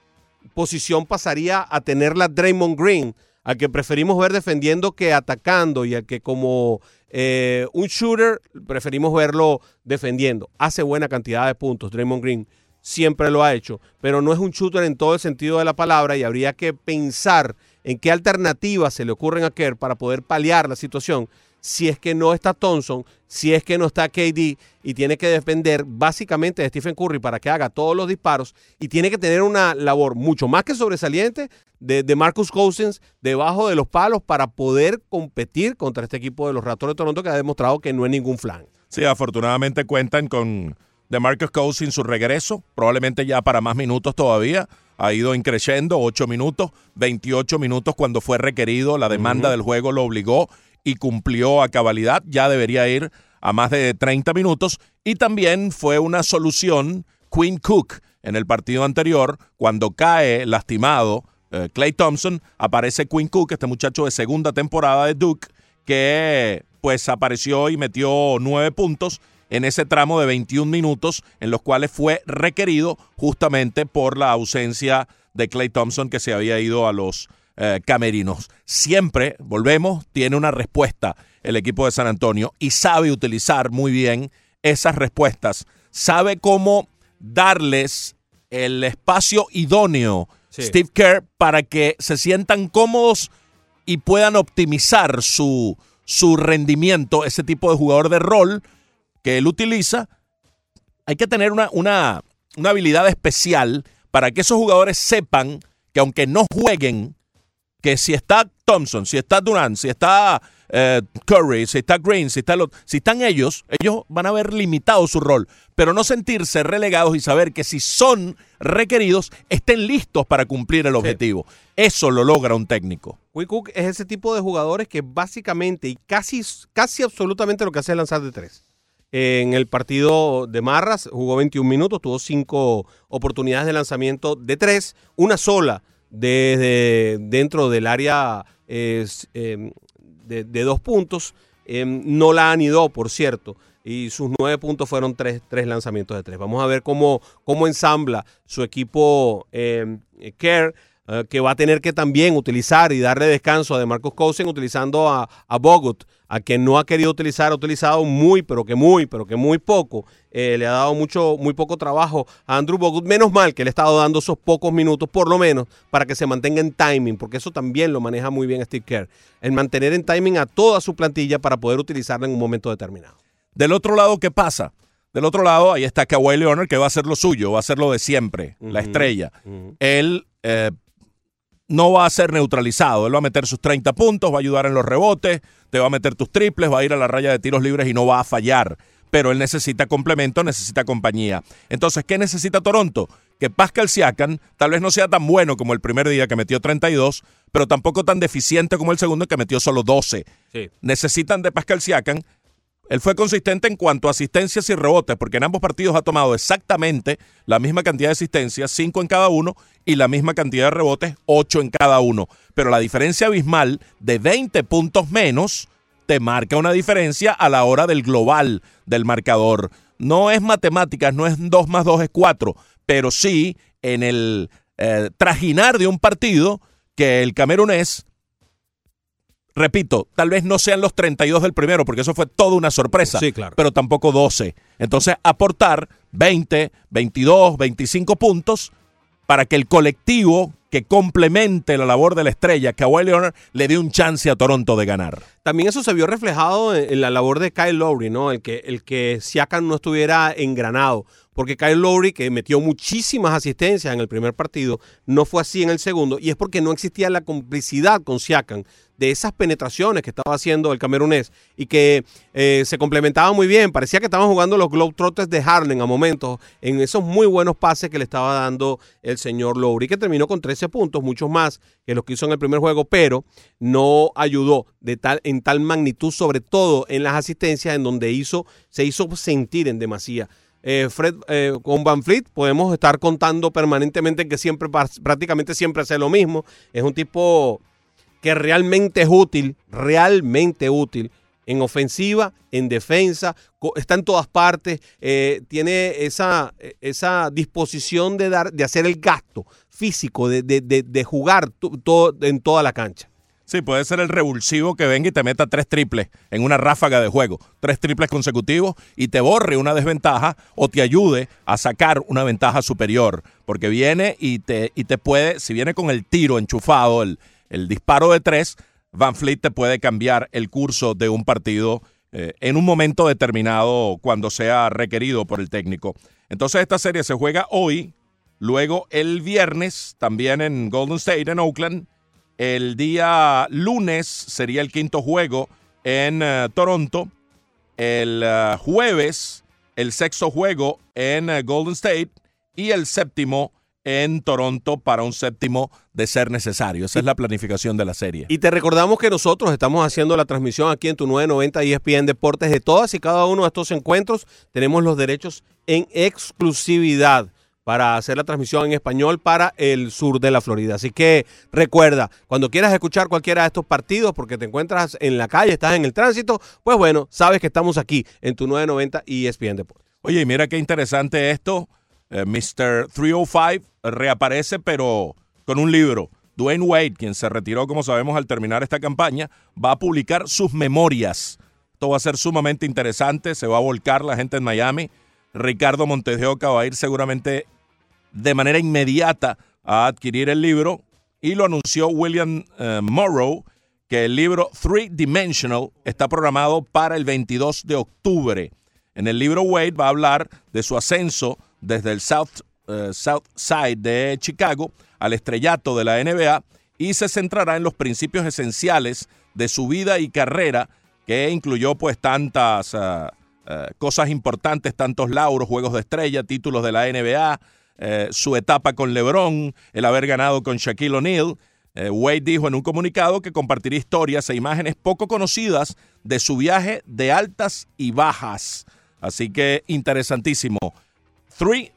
B: posición pasaría a tenerla Draymond Green, al que preferimos ver defendiendo que atacando y al que como eh, un shooter preferimos verlo defendiendo. Hace buena cantidad de puntos Draymond Green, siempre lo ha hecho, pero no es un shooter en todo el sentido de la palabra y habría que pensar en qué alternativas se le ocurren a Kerr para poder paliar la situación si es que no está Thompson, si es que no está KD y tiene que depender básicamente de Stephen Curry para que haga todos los disparos y tiene que tener una labor mucho más que sobresaliente de, Marcus Cousins debajo de los palos para poder competir contra este equipo de los Raptors de Toronto que ha demostrado que no es ningún flan.
C: Sí, afortunadamente cuentan con de Marcus Cousins su regreso, probablemente ya para más minutos todavía. Ha ido increciendo, 8 minutos, 28 minutos cuando fue requerido, la demanda del juego lo obligó y cumplió a cabalidad, ya debería ir a más de 30 minutos y también fue una solución Quinn Cook en el partido anterior cuando cae lastimado eh, Clay Thompson, aparece Quinn Cook, este muchacho de segunda temporada de Duke que pues apareció y metió nueve puntos en ese tramo de 21 minutos en los cuales fue requerido justamente por la ausencia de Clay Thompson que se había ido a los eh, camerinos. Siempre, volvemos, tiene una respuesta el equipo de San Antonio y sabe utilizar muy bien esas respuestas. Sabe cómo darles el espacio idóneo, Steve Kerr, para que se sientan cómodos y puedan optimizar su, su rendimiento, ese tipo de jugador de rol que él utiliza. Hay que tener una, una, una habilidad especial para que esos jugadores sepan que aunque no jueguen, que si está Thompson, si está Durant, si está eh, Curry, si está Green, si, está si están ellos, ellos van a haber limitado su rol, pero no sentirse relegados y saber que si son requeridos, estén listos para cumplir el objetivo. Eso lo logra un técnico.
B: Cook es ese tipo de jugadores que básicamente y casi, casi absolutamente lo que hace es lanzar de tres. En el partido de Marras jugó 21 minutos, tuvo cinco oportunidades de lanzamiento de tres, una sola desde dentro del área eh, em, de, dos puntos. Em, no la anidó, por cierto y sus nueve puntos fueron tres, tres, lanzamientos de tres. Vamos a ver cómo, cómo ensambla su equipo eh, Care, eh, que va a tener que también utilizar y darle descanso a de Marcos Cousin utilizando a, a Bogut, a quien no ha querido utilizar, ha utilizado muy, pero que muy, pero que muy poco. Eh, le ha dado mucho, muy poco trabajo a Andrew Bogut. Menos mal que le ha estado dando esos pocos minutos, por lo menos, para que se mantenga en timing, porque eso también lo maneja muy bien Steve Kerr. El mantener en timing a toda su plantilla para poder utilizarla en un momento determinado.
C: Del otro lado, ¿qué pasa? Del otro lado, ahí está Kawhi Leonard, que va a hacer lo suyo, va a hacer lo de siempre, la estrella. Él eh, no va a ser neutralizado. Él va a meter sus 30 puntos, va a ayudar en los rebotes, te va a meter tus triples, va a ir a la raya de tiros libres y no va a fallar. Pero él necesita complemento, necesita compañía. Entonces, ¿qué necesita Toronto? Que Pascal Siakam tal vez no sea tan bueno como el primer día que metió 32, pero tampoco tan deficiente como el segundo que metió solo 12. Necesitan de Pascal Siakam él fue consistente en cuanto a asistencias y rebotes, porque en ambos partidos ha tomado exactamente la misma cantidad de asistencias, cinco en cada uno, y la misma cantidad de rebotes, ocho en cada uno. Pero la diferencia abismal de 20 puntos menos te marca una diferencia a la hora del global del marcador. No es matemáticas, no es 2 más 2 es 4, pero sí en el eh, trajinar de un partido que el camerunés repito, tal vez no sean los 32 del primero, porque eso fue toda una sorpresa.
B: Sí, claro.
C: Pero tampoco 12. Entonces, aportar 20, 22, 25 puntos para que el colectivo que complemente la labor de la estrella, Kawhi Leonard, le dé un chance a Toronto de ganar.
B: También eso se vio reflejado en, la labor de Kyle Lowry, ¿no? El que, el que Siakam no estuviera engranado. Porque Kyle Lowry, que metió muchísimas asistencias en el primer partido, no fue así en el segundo. Y es porque no existía la complicidad con Siakam de esas penetraciones que estaba haciendo el camerunés y que eh, se complementaba muy bien. Parecía que estaban jugando los Globetrotters de Harlem a momentos en esos muy buenos pases que le estaba dando el señor Lowry, que terminó con 13 puntos, muchos más que los que hizo en el primer juego, pero no ayudó de tal, en tal magnitud, sobre todo en las asistencias, en donde hizo, se hizo sentir en demasía. Eh, Fred, eh, con Van Fleet podemos estar contando permanentemente que siempre, prácticamente siempre hace lo mismo. Es un tipo que realmente es útil, realmente útil en ofensiva, en defensa, está en todas partes, eh, tiene esa, esa disposición de, dar, de hacer el gasto físico, de, de, jugar en toda la cancha.
C: Sí, puede ser el revulsivo que venga y te meta tres triples en una ráfaga de juego, tres triples consecutivos y te borre una desventaja o te ayude a sacar una ventaja superior, porque viene y te, y te puede, si viene con el tiro enchufado, el, el disparo de tres, Van Fleet te puede cambiar el curso de un partido eh, en un momento determinado cuando sea requerido por el técnico. Entonces esta serie se juega hoy, luego el viernes también en Golden State, en Oakland. El día lunes sería el quinto juego en eh, Toronto. El eh, jueves el sexto juego en Golden State y el séptimo en Toronto para un séptimo de ser necesario. Esa es la planificación de la serie.
B: Y te recordamos que nosotros estamos haciendo la transmisión aquí en tu 990 ESPN Deportes de todas y cada uno de estos encuentros. Tenemos los derechos en exclusividad para hacer la transmisión en español para el sur de la Florida. Así que recuerda, cuando quieras escuchar cualquiera de estos partidos, porque te encuentras en la calle, estás en el tránsito, pues bueno, sabes que estamos aquí en tu 990 ESPN Deportes.
C: Oye, mira qué interesante esto. Eh, Mr. 305 reaparece, pero con un libro. Dwayne Wade, quien se retiró, como sabemos, al terminar esta campaña, va a publicar sus memorias. Esto va a ser sumamente interesante, se va a volcar la gente en Miami. Ricardo Montes de Oca va a ir seguramente de manera inmediata a adquirir el libro y lo anunció William eh, Morrow, que el libro Three Dimensional está programado para el 22 de octubre. En el libro Wade va a hablar de su ascenso desde el South, eh, South Side de Chicago al estrellato de la NBA y se centrará en los principios esenciales de su vida y carrera que incluyó pues tantas eh, eh, cosas importantes, tantos lauros, juegos de estrella, títulos de la NBA, su etapa con LeBron, el haber ganado con Shaquille O'Neal. Wade dijo en un comunicado que compartiría historias e imágenes poco conocidas de su viaje de altas y bajas. Así que interesantísimo. Three,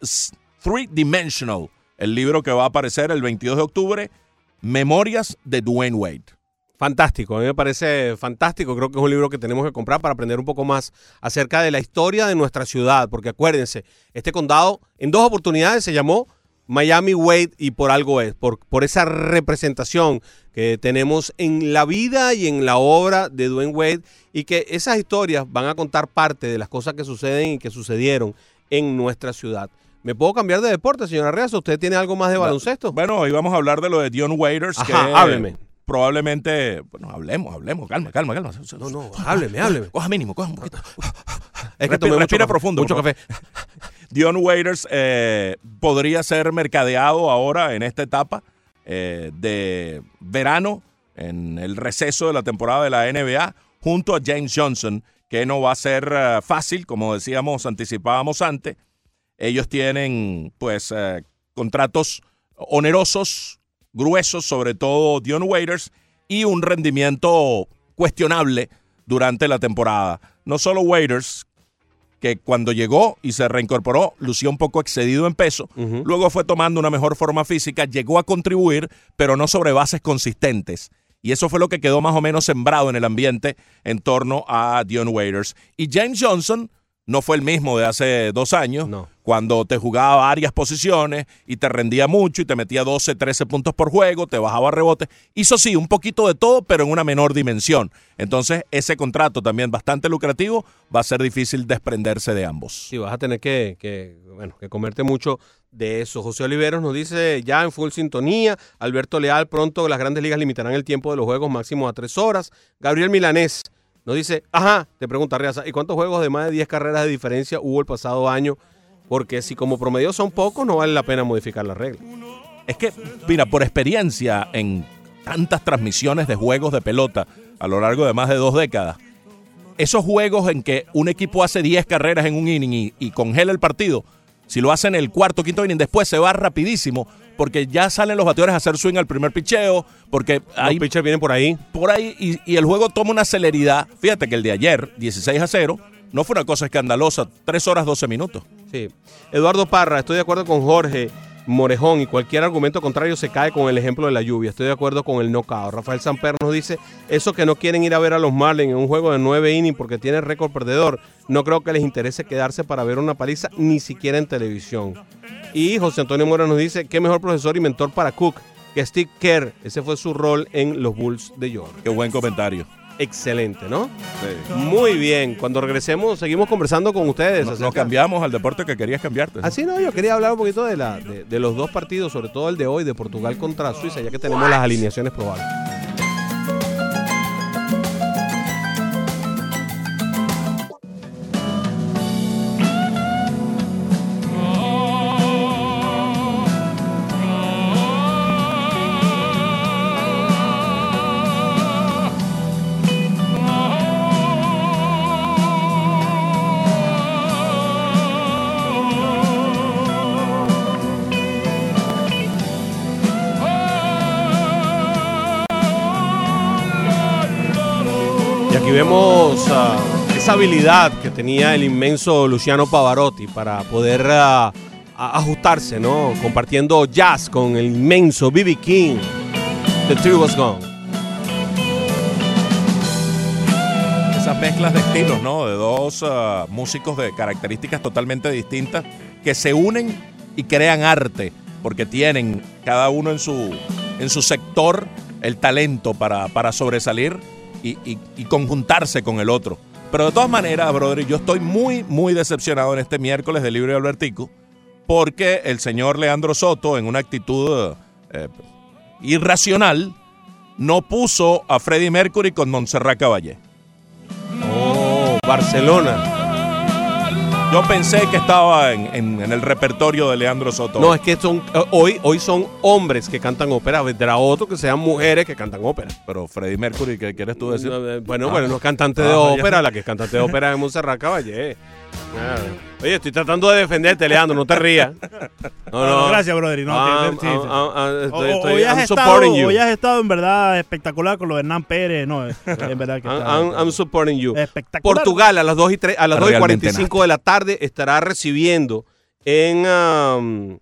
C: Three Dimensional, el libro que va a aparecer el 22 de octubre Memorias de Dwayne Wade.
B: Fantástico, a mí me parece fantástico. Creo que es un libro que tenemos que comprar para aprender un poco más acerca de la historia de nuestra ciudad. Porque acuérdense, este condado en dos oportunidades se llamó Miami Wade y por algo es, por, por esa representación que tenemos en la vida y en la obra de Dwayne Wade y que esas historias van a contar parte de las cosas que suceden y que sucedieron en nuestra ciudad. ¿Me puedo cambiar de deporte, señora Reazo? ¿Usted tiene algo más de baloncesto?
C: Bueno, hoy vamos a hablar de lo de Dion Waiters.
B: Ajá,
C: que
B: hábleme.
C: Probablemente, bueno, hablemos, hablemos, calma, calma, calma.
B: No, no, hábleme, hábleme.
C: Coja mínimo, coja un poquito.
B: Es que tomé
C: respira
B: café,
C: profundo.
B: mucho
C: favor. Dion Waiters eh, podría ser mercadeado ahora en esta etapa eh, de verano, en el receso de la temporada de la NBA, junto a James Johnson, que no va a ser eh, fácil, como decíamos, anticipábamos antes. Ellos tienen, pues, eh, contratos onerosos, gruesos, sobre todo Dion Waiters, y un rendimiento cuestionable durante la temporada. No solo Waiters, que cuando llegó y se reincorporó, lució un poco excedido en peso. Luego fue tomando una mejor forma física, llegó a contribuir, pero no sobre bases consistentes. Y eso fue lo que quedó más o menos sembrado en el ambiente en torno a Dion Waiters. Y James Johnson no fue el mismo de hace dos años, cuando te jugaba varias posiciones y te rendía mucho y te metía 12, 13 puntos por juego, te bajaba rebote. Hizo sí, un poquito de todo, pero en una menor dimensión. Entonces, ese contrato también bastante lucrativo, va a ser difícil desprenderse de ambos.
B: Sí, vas a tener que, que, bueno, que comerte mucho de eso. José Oliveros nos dice ya en full sintonía. Alberto Leal, pronto las grandes ligas limitarán el tiempo de los juegos máximo a tres horas. Gabriel Milanés nos dice, ajá, te pregunta Riaza, ¿y cuántos juegos de más de 10 carreras de diferencia hubo el pasado año? Porque si como promedio son pocos, no vale la pena modificar la regla.
C: Es que, mira, por experiencia en tantas transmisiones de juegos de pelota a lo largo de más de dos décadas, esos juegos en que un equipo hace 10 carreras en un inning y, y congela el partido, si lo hacen el cuarto quinto inning, después se va rapidísimo porque ya salen los bateadores a hacer swing al primer picheo, porque
B: Los pitchers vienen por ahí.
C: por ahí y, y el juego toma una celeridad. Fíjate que el de ayer, 16 a 0, no fue una cosa escandalosa, 3 horas 12 minutos.
B: Sí. Eduardo Parra, estoy de acuerdo con Jorge Morejón y cualquier argumento contrario se cae con el ejemplo de la lluvia. Estoy de acuerdo con el knockout. Rafael Samper nos dice, eso que no quieren ir a ver a los Marlins en un juego de 9 innings porque tiene récord perdedor, no creo que les interese quedarse para ver una paliza ni siquiera en televisión. Y José Antonio Mora nos dice, qué mejor profesor y mentor para Cook que Steve Kerr. Ese fue su rol en los Bulls de York.
C: Qué buen comentario.
B: Excelente, ¿no? Muy bien. Cuando regresemos, seguimos conversando con ustedes.
C: Nos, cambiamos al deporte que querías cambiarte.
B: Así no, yo quería hablar un poquito de, la, de, de los dos partidos, sobre todo el de hoy, de Portugal contra Suiza, ya que tenemos las alineaciones probables. Aquí vemos ah, esa habilidad que tenía el inmenso Luciano Pavarotti para poder ah, ajustarse, ¿no? Compartiendo jazz con el inmenso B.B. King. The Tree Was Gone.
C: Esas mezclas de estilos, ¿no? De dos ah, músicos de características totalmente distintas que se unen y crean arte, porque tienen cada uno en su, en su sector el talento para, para sobresalir y, conjuntarse con el otro. Pero de todas maneras, brother, yo estoy muy, muy decepcionado en este miércoles de Libre Albertico, porque el señor Leandro Soto, en una actitud eh, irracional, no puso a Freddie Mercury con Montserrat Caballé.
B: Oh, Barcelona.
C: Yo pensé que estaba en, en- en el repertorio de Leandro Soto.
B: No, es que son eh, hoy, hoy son hombres que cantan ópera, vendrá otro que sean mujeres que cantan ópera.
C: Pero Freddie Mercury, ¿qué quieres tú decir?
B: Eh, Bueno,
C: Ah.
B: bueno, no es cantante de
C: Ah, ya.
B: ópera, la que es cantante de ópera es Montserrat Caballé. Oye, estoy tratando de defenderte, Leandro, no te rías. No,
D: No, no, gracias, brother. No, sí, sí, sí. O-
B: estoy-
D: o-
B: estoy-
D: hoy, has estado,
B: supporting you.
D: hoy has estado en verdad espectacular con lo de Hernán Pérez. No, es, en verdad que
B: I'm,
D: está-
B: I'm- I'm supporting you.
D: espectacular.
B: Portugal a las 2 y, tre- a las 2 y
C: Realmente
B: 45 de la tarde estará recibiendo en um,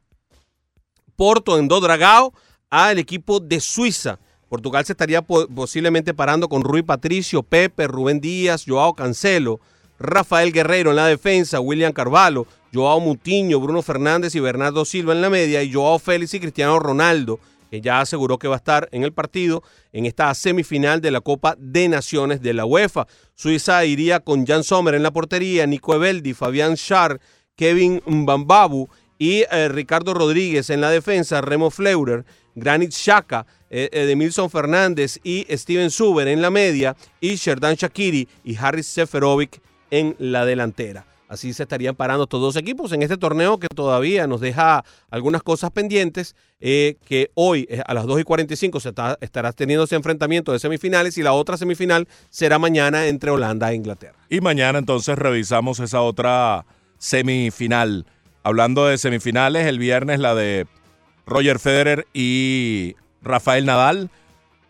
B: Porto, en Do Dragao, al equipo de Suiza. Portugal se estaría po- posiblemente parando con Rui Patricio, Pepe, Rubén Díaz, Joao Cancelo, Rafael Guerrero en la defensa, William Carvalho, Joao Mutiño, Bruno Fernández y Bernardo Silva en la media y Joao Félix y Cristiano Ronaldo, que ya aseguró que va a estar en el partido en esta semifinal de la Copa de Naciones de la UEFA. Suiza iría con Jan Sommer en la portería, Nico Eveldi, Fabián Schär, Kevin Mbambabu y eh, Ricardo Rodríguez en la defensa, Remo Fleurer, Granit Xhaka, eh, Edemilson Fernández y Steven Zuber en la media y Sherdan Shakiri y Haris Seferovic en la delantera. Así se estarían parando estos dos equipos en este torneo que todavía nos deja algunas cosas pendientes, eh, que hoy eh, a las 2 y 45 se está- estará teniendo ese enfrentamiento de semifinales y la otra semifinal será mañana entre Holanda e Inglaterra.
C: Y mañana entonces revisamos esa otra semifinal. Hablando de semifinales, el viernes la de Roger Federer y Rafael Nadal.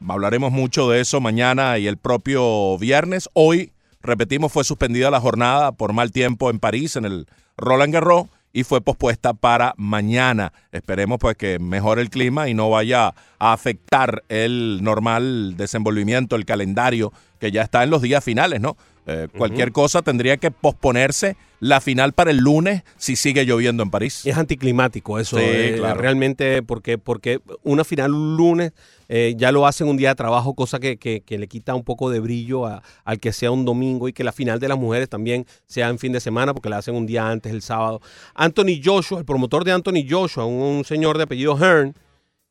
C: Hablaremos mucho de eso mañana y el propio viernes. Hoy, repetimos, fue suspendida la jornada por mal tiempo en París, en el Roland Garros, y fue pospuesta para mañana. Esperemos pues que mejore el clima y no vaya a afectar el normal desenvolvimiento, el calendario que ya está en los días finales, ¿no? Eh, Cualquier cosa tendría que posponerse la final para el lunes si sigue lloviendo en París.
B: Es anticlimático eso,
C: Sí,
B: eh,
C: claro.
B: realmente, porque, porque una final un lunes eh, ya lo hacen un día de trabajo, cosa que, que- que le quita un poco de brillo a- al que sea un domingo y que la final de las mujeres también sea en fin de semana, porque la hacen un día antes, el sábado. Anthony Joshua, el promotor de Anthony Joshua, un, un señor de apellido Hearn,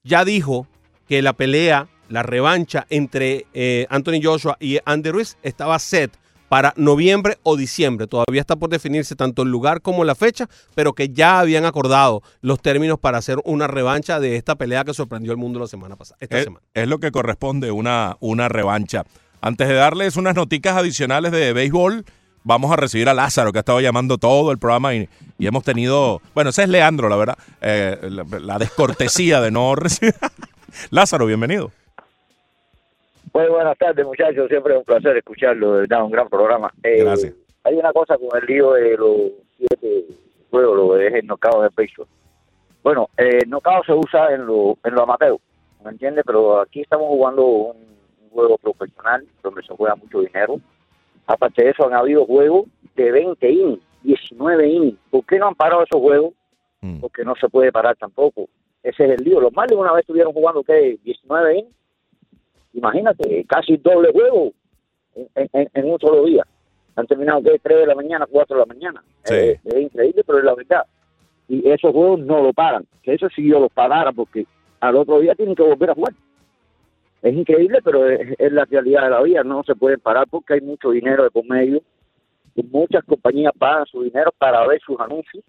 B: ya dijo que la pelea, la revancha entre eh, Anthony Joshua y Andy Ruiz estaba set para noviembre o diciembre. Todavía está por definirse tanto el lugar como la fecha, pero que ya habían acordado los términos para hacer una revancha de esta pelea que sorprendió al mundo la semana pasada. Esta
C: es,
B: semana.
C: es lo que corresponde, una, una revancha. Antes de darles unas noticas adicionales de béisbol, vamos a recibir a Lázaro, que ha estado llamando todo el programa y, y hemos tenido, bueno, ese es Leandro, la verdad, eh, la, la descortesía de no recibir. Lázaro, bienvenido.
N: Muy buenas tardes, muchachos. Siempre es un placer escucharlo. De verdad, un gran programa. Eh,
C: Gracias.
N: Hay una cosa con el lío de los siete juegos, lo que es el knockout de pecho. Bueno, eh, el knockout se usa en lo, en lo amateur, ¿me entiendes? Pero aquí estamos jugando un, un juego profesional donde se juega mucho dinero. Aparte de eso, han habido juegos de 20 innings, 19 innings. ¿Por qué no han parado esos juegos? Porque no se puede parar tampoco. Ese es el lío. Los Marlins una vez estuvieron jugando, ¿qué? 19 innings imagínate, casi doble juego en, en- en un solo día. Han terminado de 3 de la mañana, 4 de la mañana. Eh, es increíble, pero es la verdad. Y esos juegos no lo paran. Que eso sí yo los parara porque al otro día tienen que volver a jugar. Es increíble, pero es, es la realidad de la vida. No se pueden parar porque hay mucho dinero de por medio. Y muchas compañías pagan su dinero para ver sus anuncios,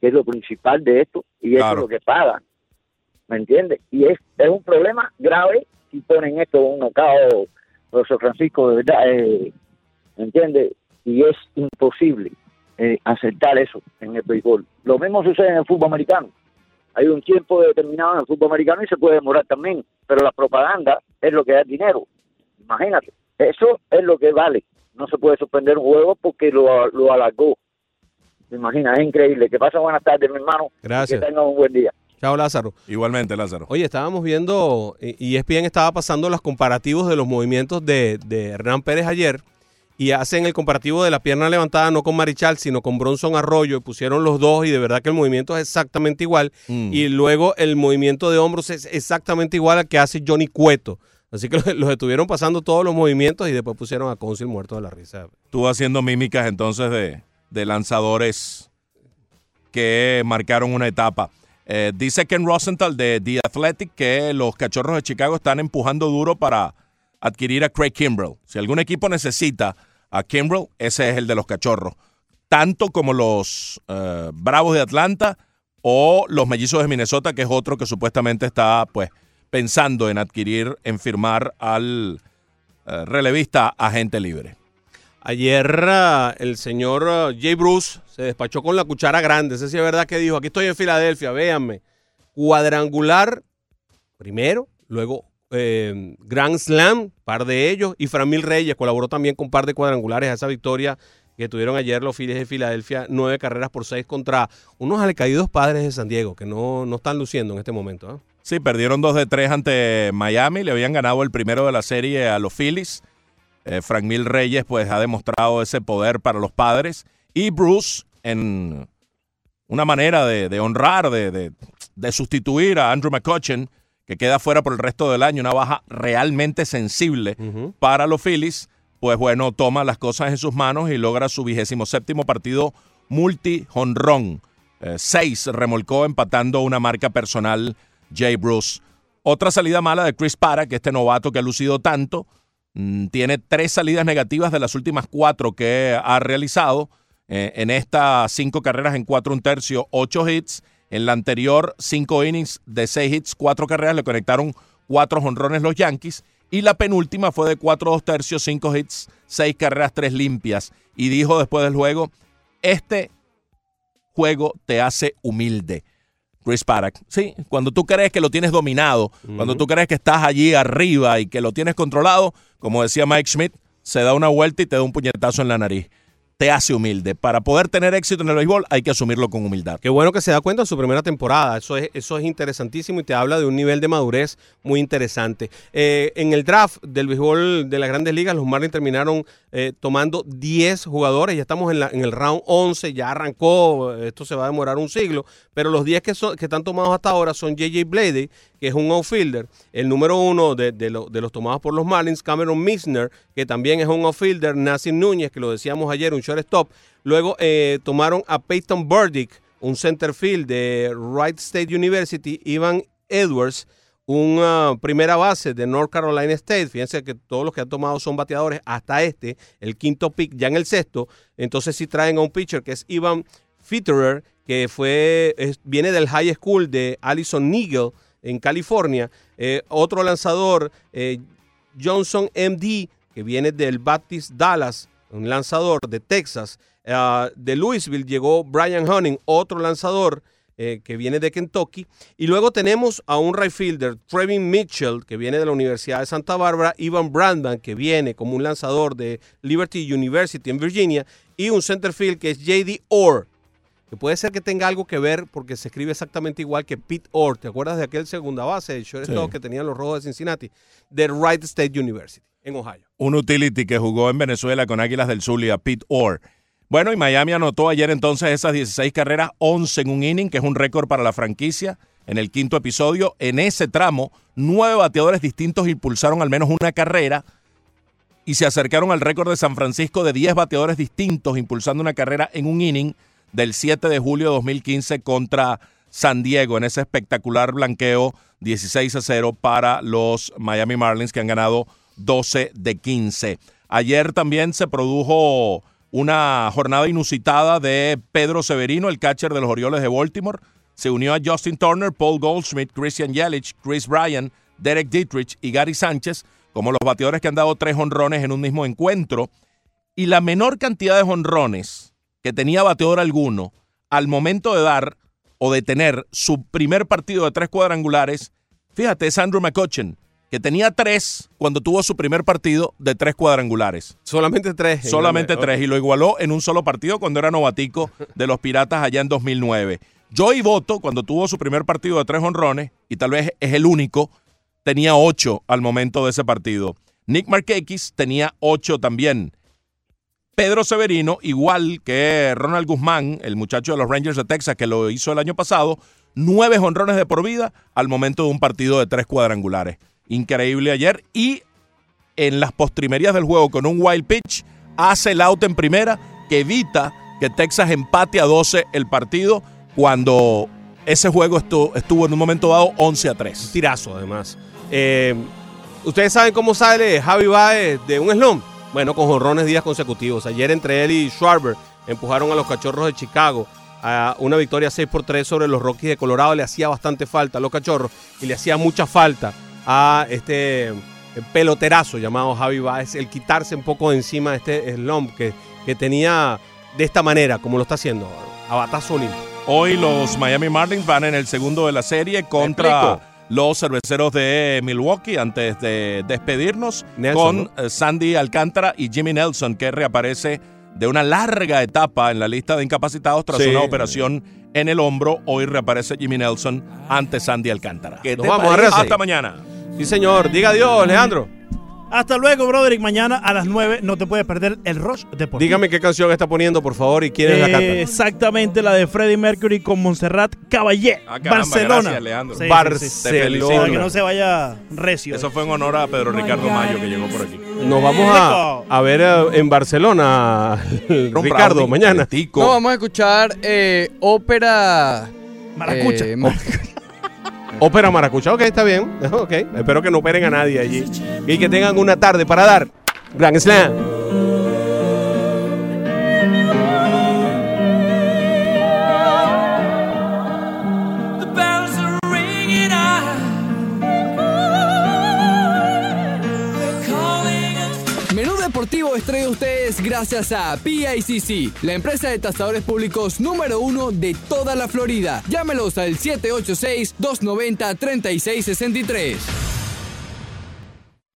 N: que es lo principal de esto, y eso es lo que pagan. ¿Me entiendes? Y es, es un problema grave si ponen esto un knockout, profesor Francisco, de verdad, eh, ¿me entiendes? Y es imposible eh, aceptar eso en el béisbol. Lo mismo sucede en el fútbol americano. Hay un tiempo determinado en el fútbol americano y se puede demorar también, pero la propaganda es lo que da dinero. Imagínate, eso es lo que vale. No se puede suspender un juego porque lo, lo alargó. ¿Te imaginas? Es increíble. Que pasa buenas tardes, mi hermano.
B: Gracias.
N: Que tengan un buen día.
B: Chao, Lázaro.
C: Igualmente, Lázaro.
B: Oye, estábamos viendo, y y ESPN estaba pasando los comparativos de los movimientos de, de Hernán Pérez ayer, y hacen el comparativo de la pierna levantada no con Marichal, sino con Bronson Arroyo, y pusieron los dos, y de verdad que el movimiento es exactamente igual, y luego el movimiento de hombros es exactamente igual al que hace Johnny Cueto. Así que los, los estuvieron pasando todos los movimientos y después pusieron a Council muerto de la risa.
C: Estuvo haciendo mímicas entonces de, de lanzadores que marcaron una etapa. Eh, dice Ken Rosenthal de The Athletic que los cachorros de Chicago están empujando duro para adquirir a Craig Kimbrell. Si algún equipo necesita a Kimbrell, ese es el de los cachorros. Tanto como los eh, Bravos de Atlanta o los Mellizos de Minnesota, que es otro que supuestamente está pues pensando en adquirir, en firmar al eh, relevista agente libre.
B: Ayer ah, el señor ah, Jay Bruce se despachó con la cuchara grande. Ese sí es verdad que dijo, aquí estoy en Filadelfia, véanme. Cuadrangular primero, luego eh, Grand Slam, par de ellos, y Framil Reyes colaboró también con par de cuadrangulares a esa victoria que tuvieron ayer los Phillies de Filadelfia, nueve carreras por seis contra unos alcaídos padres de San Diego, que no, no están luciendo en este momento. ¿ah?
C: Sí, perdieron 2 de 3 ante Miami, le habían ganado el primero de la serie a los Phillies. Eh, Frank Mil Reyes pues ha demostrado ese poder para los padres. Y Bruce, en una manera de, honrar, de, de, sustituir a Andrew McCutcheon, que queda fuera por el resto del año, una baja realmente sensible para los Phillies, pues bueno, toma las cosas en sus manos y logra su vigésimo séptimo partido multi-honrón. Eh, seis remolcó empatando una marca personal Jay Bruce. Otra salida mala de Chris Para, que este novato que ha lucido tanto, tiene tres salidas negativas de las últimas cuatro que ha realizado. Eh, en estas cinco carreras en cuatro un tercio, ocho hits. En la anterior, cinco innings de seis hits, cuatro carreras, le conectaron cuatro honrones los Yankees. Y la penúltima fue de cuatro dos tercios, cinco hits, seis carreras, tres limpias. Y dijo después del juego, este juego te hace humilde. Chris Paddock. Sí, cuando tú crees que lo tienes dominado, cuando tú crees que estás allí arriba y que lo tienes controlado, como decía Mike Schmidt, se da una vuelta y te da un puñetazo en la nariz te hace humilde. Para poder tener éxito en el béisbol hay que asumirlo con humildad.
B: Qué bueno que se da cuenta en su primera temporada. Eso es, eso es interesantísimo y te habla de un nivel de madurez muy interesante. Eh, en el draft del béisbol de las grandes ligas, los Marlins terminaron eh, tomando 10 jugadores. Ya estamos en, el round 11, ya arrancó. Esto se va a demorar un siglo. Pero los 10 que, son, que están tomados hasta ahora son J.J. Blady, que es un outfielder. El número uno de, de, los tomados por los Marlins, Cameron Misner, que también es un outfielder. Nassim Núñez, que lo decíamos ayer, un shortstop. Luego eh, tomaron a Peyton Burdick, un centerfield de Wright State University. Ivan Edwards, una primera base de North Carolina State. Fíjense que todos los que han tomado son bateadores hasta este, el quinto pick, ya en el sexto. Entonces si traen a un pitcher que es Ivan Fitterer, que fue, viene del high school de Allison Nigel en California. Eh, otro lanzador, eh, Johnson MD, que viene del Baptist Dallas, un lanzador de Texas. Ah, de Louisville llegó Brian Hunting, otro lanzador eh, que viene de Kentucky. Y luego tenemos a un right fielder, Trevin Mitchell, que viene de la Universidad de Santa Bárbara, Ivan Brandman, que viene como un lanzador de Liberty University en Virginia, y un center field que es JD Orr, que puede ser que tenga algo que ver porque se escribe exactamente igual que Pete Orr. ¿Te acuerdas de aquel segunda base, el shortstop que tenían los Rojos de Cincinnati? De Wright State University, en Ohio.
C: Un utility que jugó en Venezuela con Águilas del Zulia, Pete Orr. Bueno, y Miami anotó ayer entonces esas 16 carreras, 11 en un inning, que es un récord para la franquicia. En el quinto episodio, en ese tramo, nueve bateadores distintos impulsaron al menos una carrera y se acercaron al récord de San Francisco de 10 bateadores distintos impulsando una carrera en un inning del 7 de julio de 2015 contra San Diego en ese espectacular blanqueo 16 a 0 para los Miami Marlins que han ganado 12 de 15. Ayer también se produjo una jornada inusitada de Pedro Severino, el catcher de los Orioles de Baltimore. Se unió a Justin Turner, Paul Goldschmidt, Christian Yelich, Chris Bryan, Derek Dietrich y Gary Sánchez como los bateadores que han dado tres honrones en un mismo encuentro. Y la menor cantidad de honrones que tenía bateador alguno, al momento de dar o de tener su primer partido de tres cuadrangulares, fíjate, es Andrew McCutcheon, que tenía tres cuando tuvo su primer partido de tres cuadrangulares.
B: Solamente tres.
C: Solamente tres, y lo igualó en un solo partido cuando era novatico de los Piratas allá en 2009. Joey Voto, cuando tuvo su primer partido de tres honrones, y tal vez es el único, tenía ocho al momento de ese partido. Nick Markakis tenía ocho también. Pedro Severino, igual que Ronald Guzmán, el muchacho de los Rangers de Texas que lo hizo el año pasado, nueve honrones de por vida al momento de un partido de tres cuadrangulares. Increíble ayer. Y en las postrimerías del juego con un wild pitch, hace el out en primera que evita que Texas empate a 12 el partido cuando ese juego estuvo, en un momento dado 11 a 3.
B: tirazo, además. Eh, Ustedes saben cómo sale Javi Baez de un slump. Bueno, con jorrones días consecutivos. Ayer entre él y Schwarber empujaron a los cachorros de Chicago a una victoria 6 por 3 sobre los Rockies de Colorado. Le hacía bastante falta a los cachorros y le hacía mucha falta a este peloterazo llamado Javi Baez, el quitarse un poco de encima de este slump que, que tenía de esta manera, como lo está haciendo, a batazo
C: Hoy los Miami Marlins van en el segundo de la serie contra los cerveceros de Milwaukee antes de despedirnos con eh, Sandy Alcántara y Jimmy Nelson que reaparece de una larga etapa en la lista de incapacitados tras
B: Sí.
C: una operación en el hombro. Hoy reaparece Jimmy Nelson ante Sandy Alcántara. ¿Qué
B: Nos
C: te
B: vamos,
C: parece?
B: Arrece.
C: Hasta mañana.
B: Sí, señor. Diga adiós, Leandro.
D: Hasta luego, Broderick. Mañana a las 9 no te puedes perder el Rush Deportivo.
B: Dígame qué canción está poniendo, por favor, y quién es la
D: Eh,
B: canta.
D: Exactamente la de Freddie Mercury con Montserrat Caballé.
C: Ah, caramba,
D: Barcelona.
C: gracias, Leandro.
D: Sí, sí, sí.
B: Barcelona.
D: Para que no se vaya recio.
C: Eso fue en honor a Pedro Ricardo Mayo que llegó por aquí.
B: Nos vamos a, a ver eh, en Barcelona, Ricardo, mañana.
O: No, vamos a escuchar eh, ópera.
D: Maracucha.
O: eh, mar-
B: Ópera Maracucha, ok, está bien. Ok, espero que no operen a nadie allí. Y que tengan una tarde para dar Grand Slam.
A: Menú Deportivo es traído a ustedes gracias a PICC, la empresa de tasadores públicos número uno de toda la Florida. Llámelos al 786-290-3663.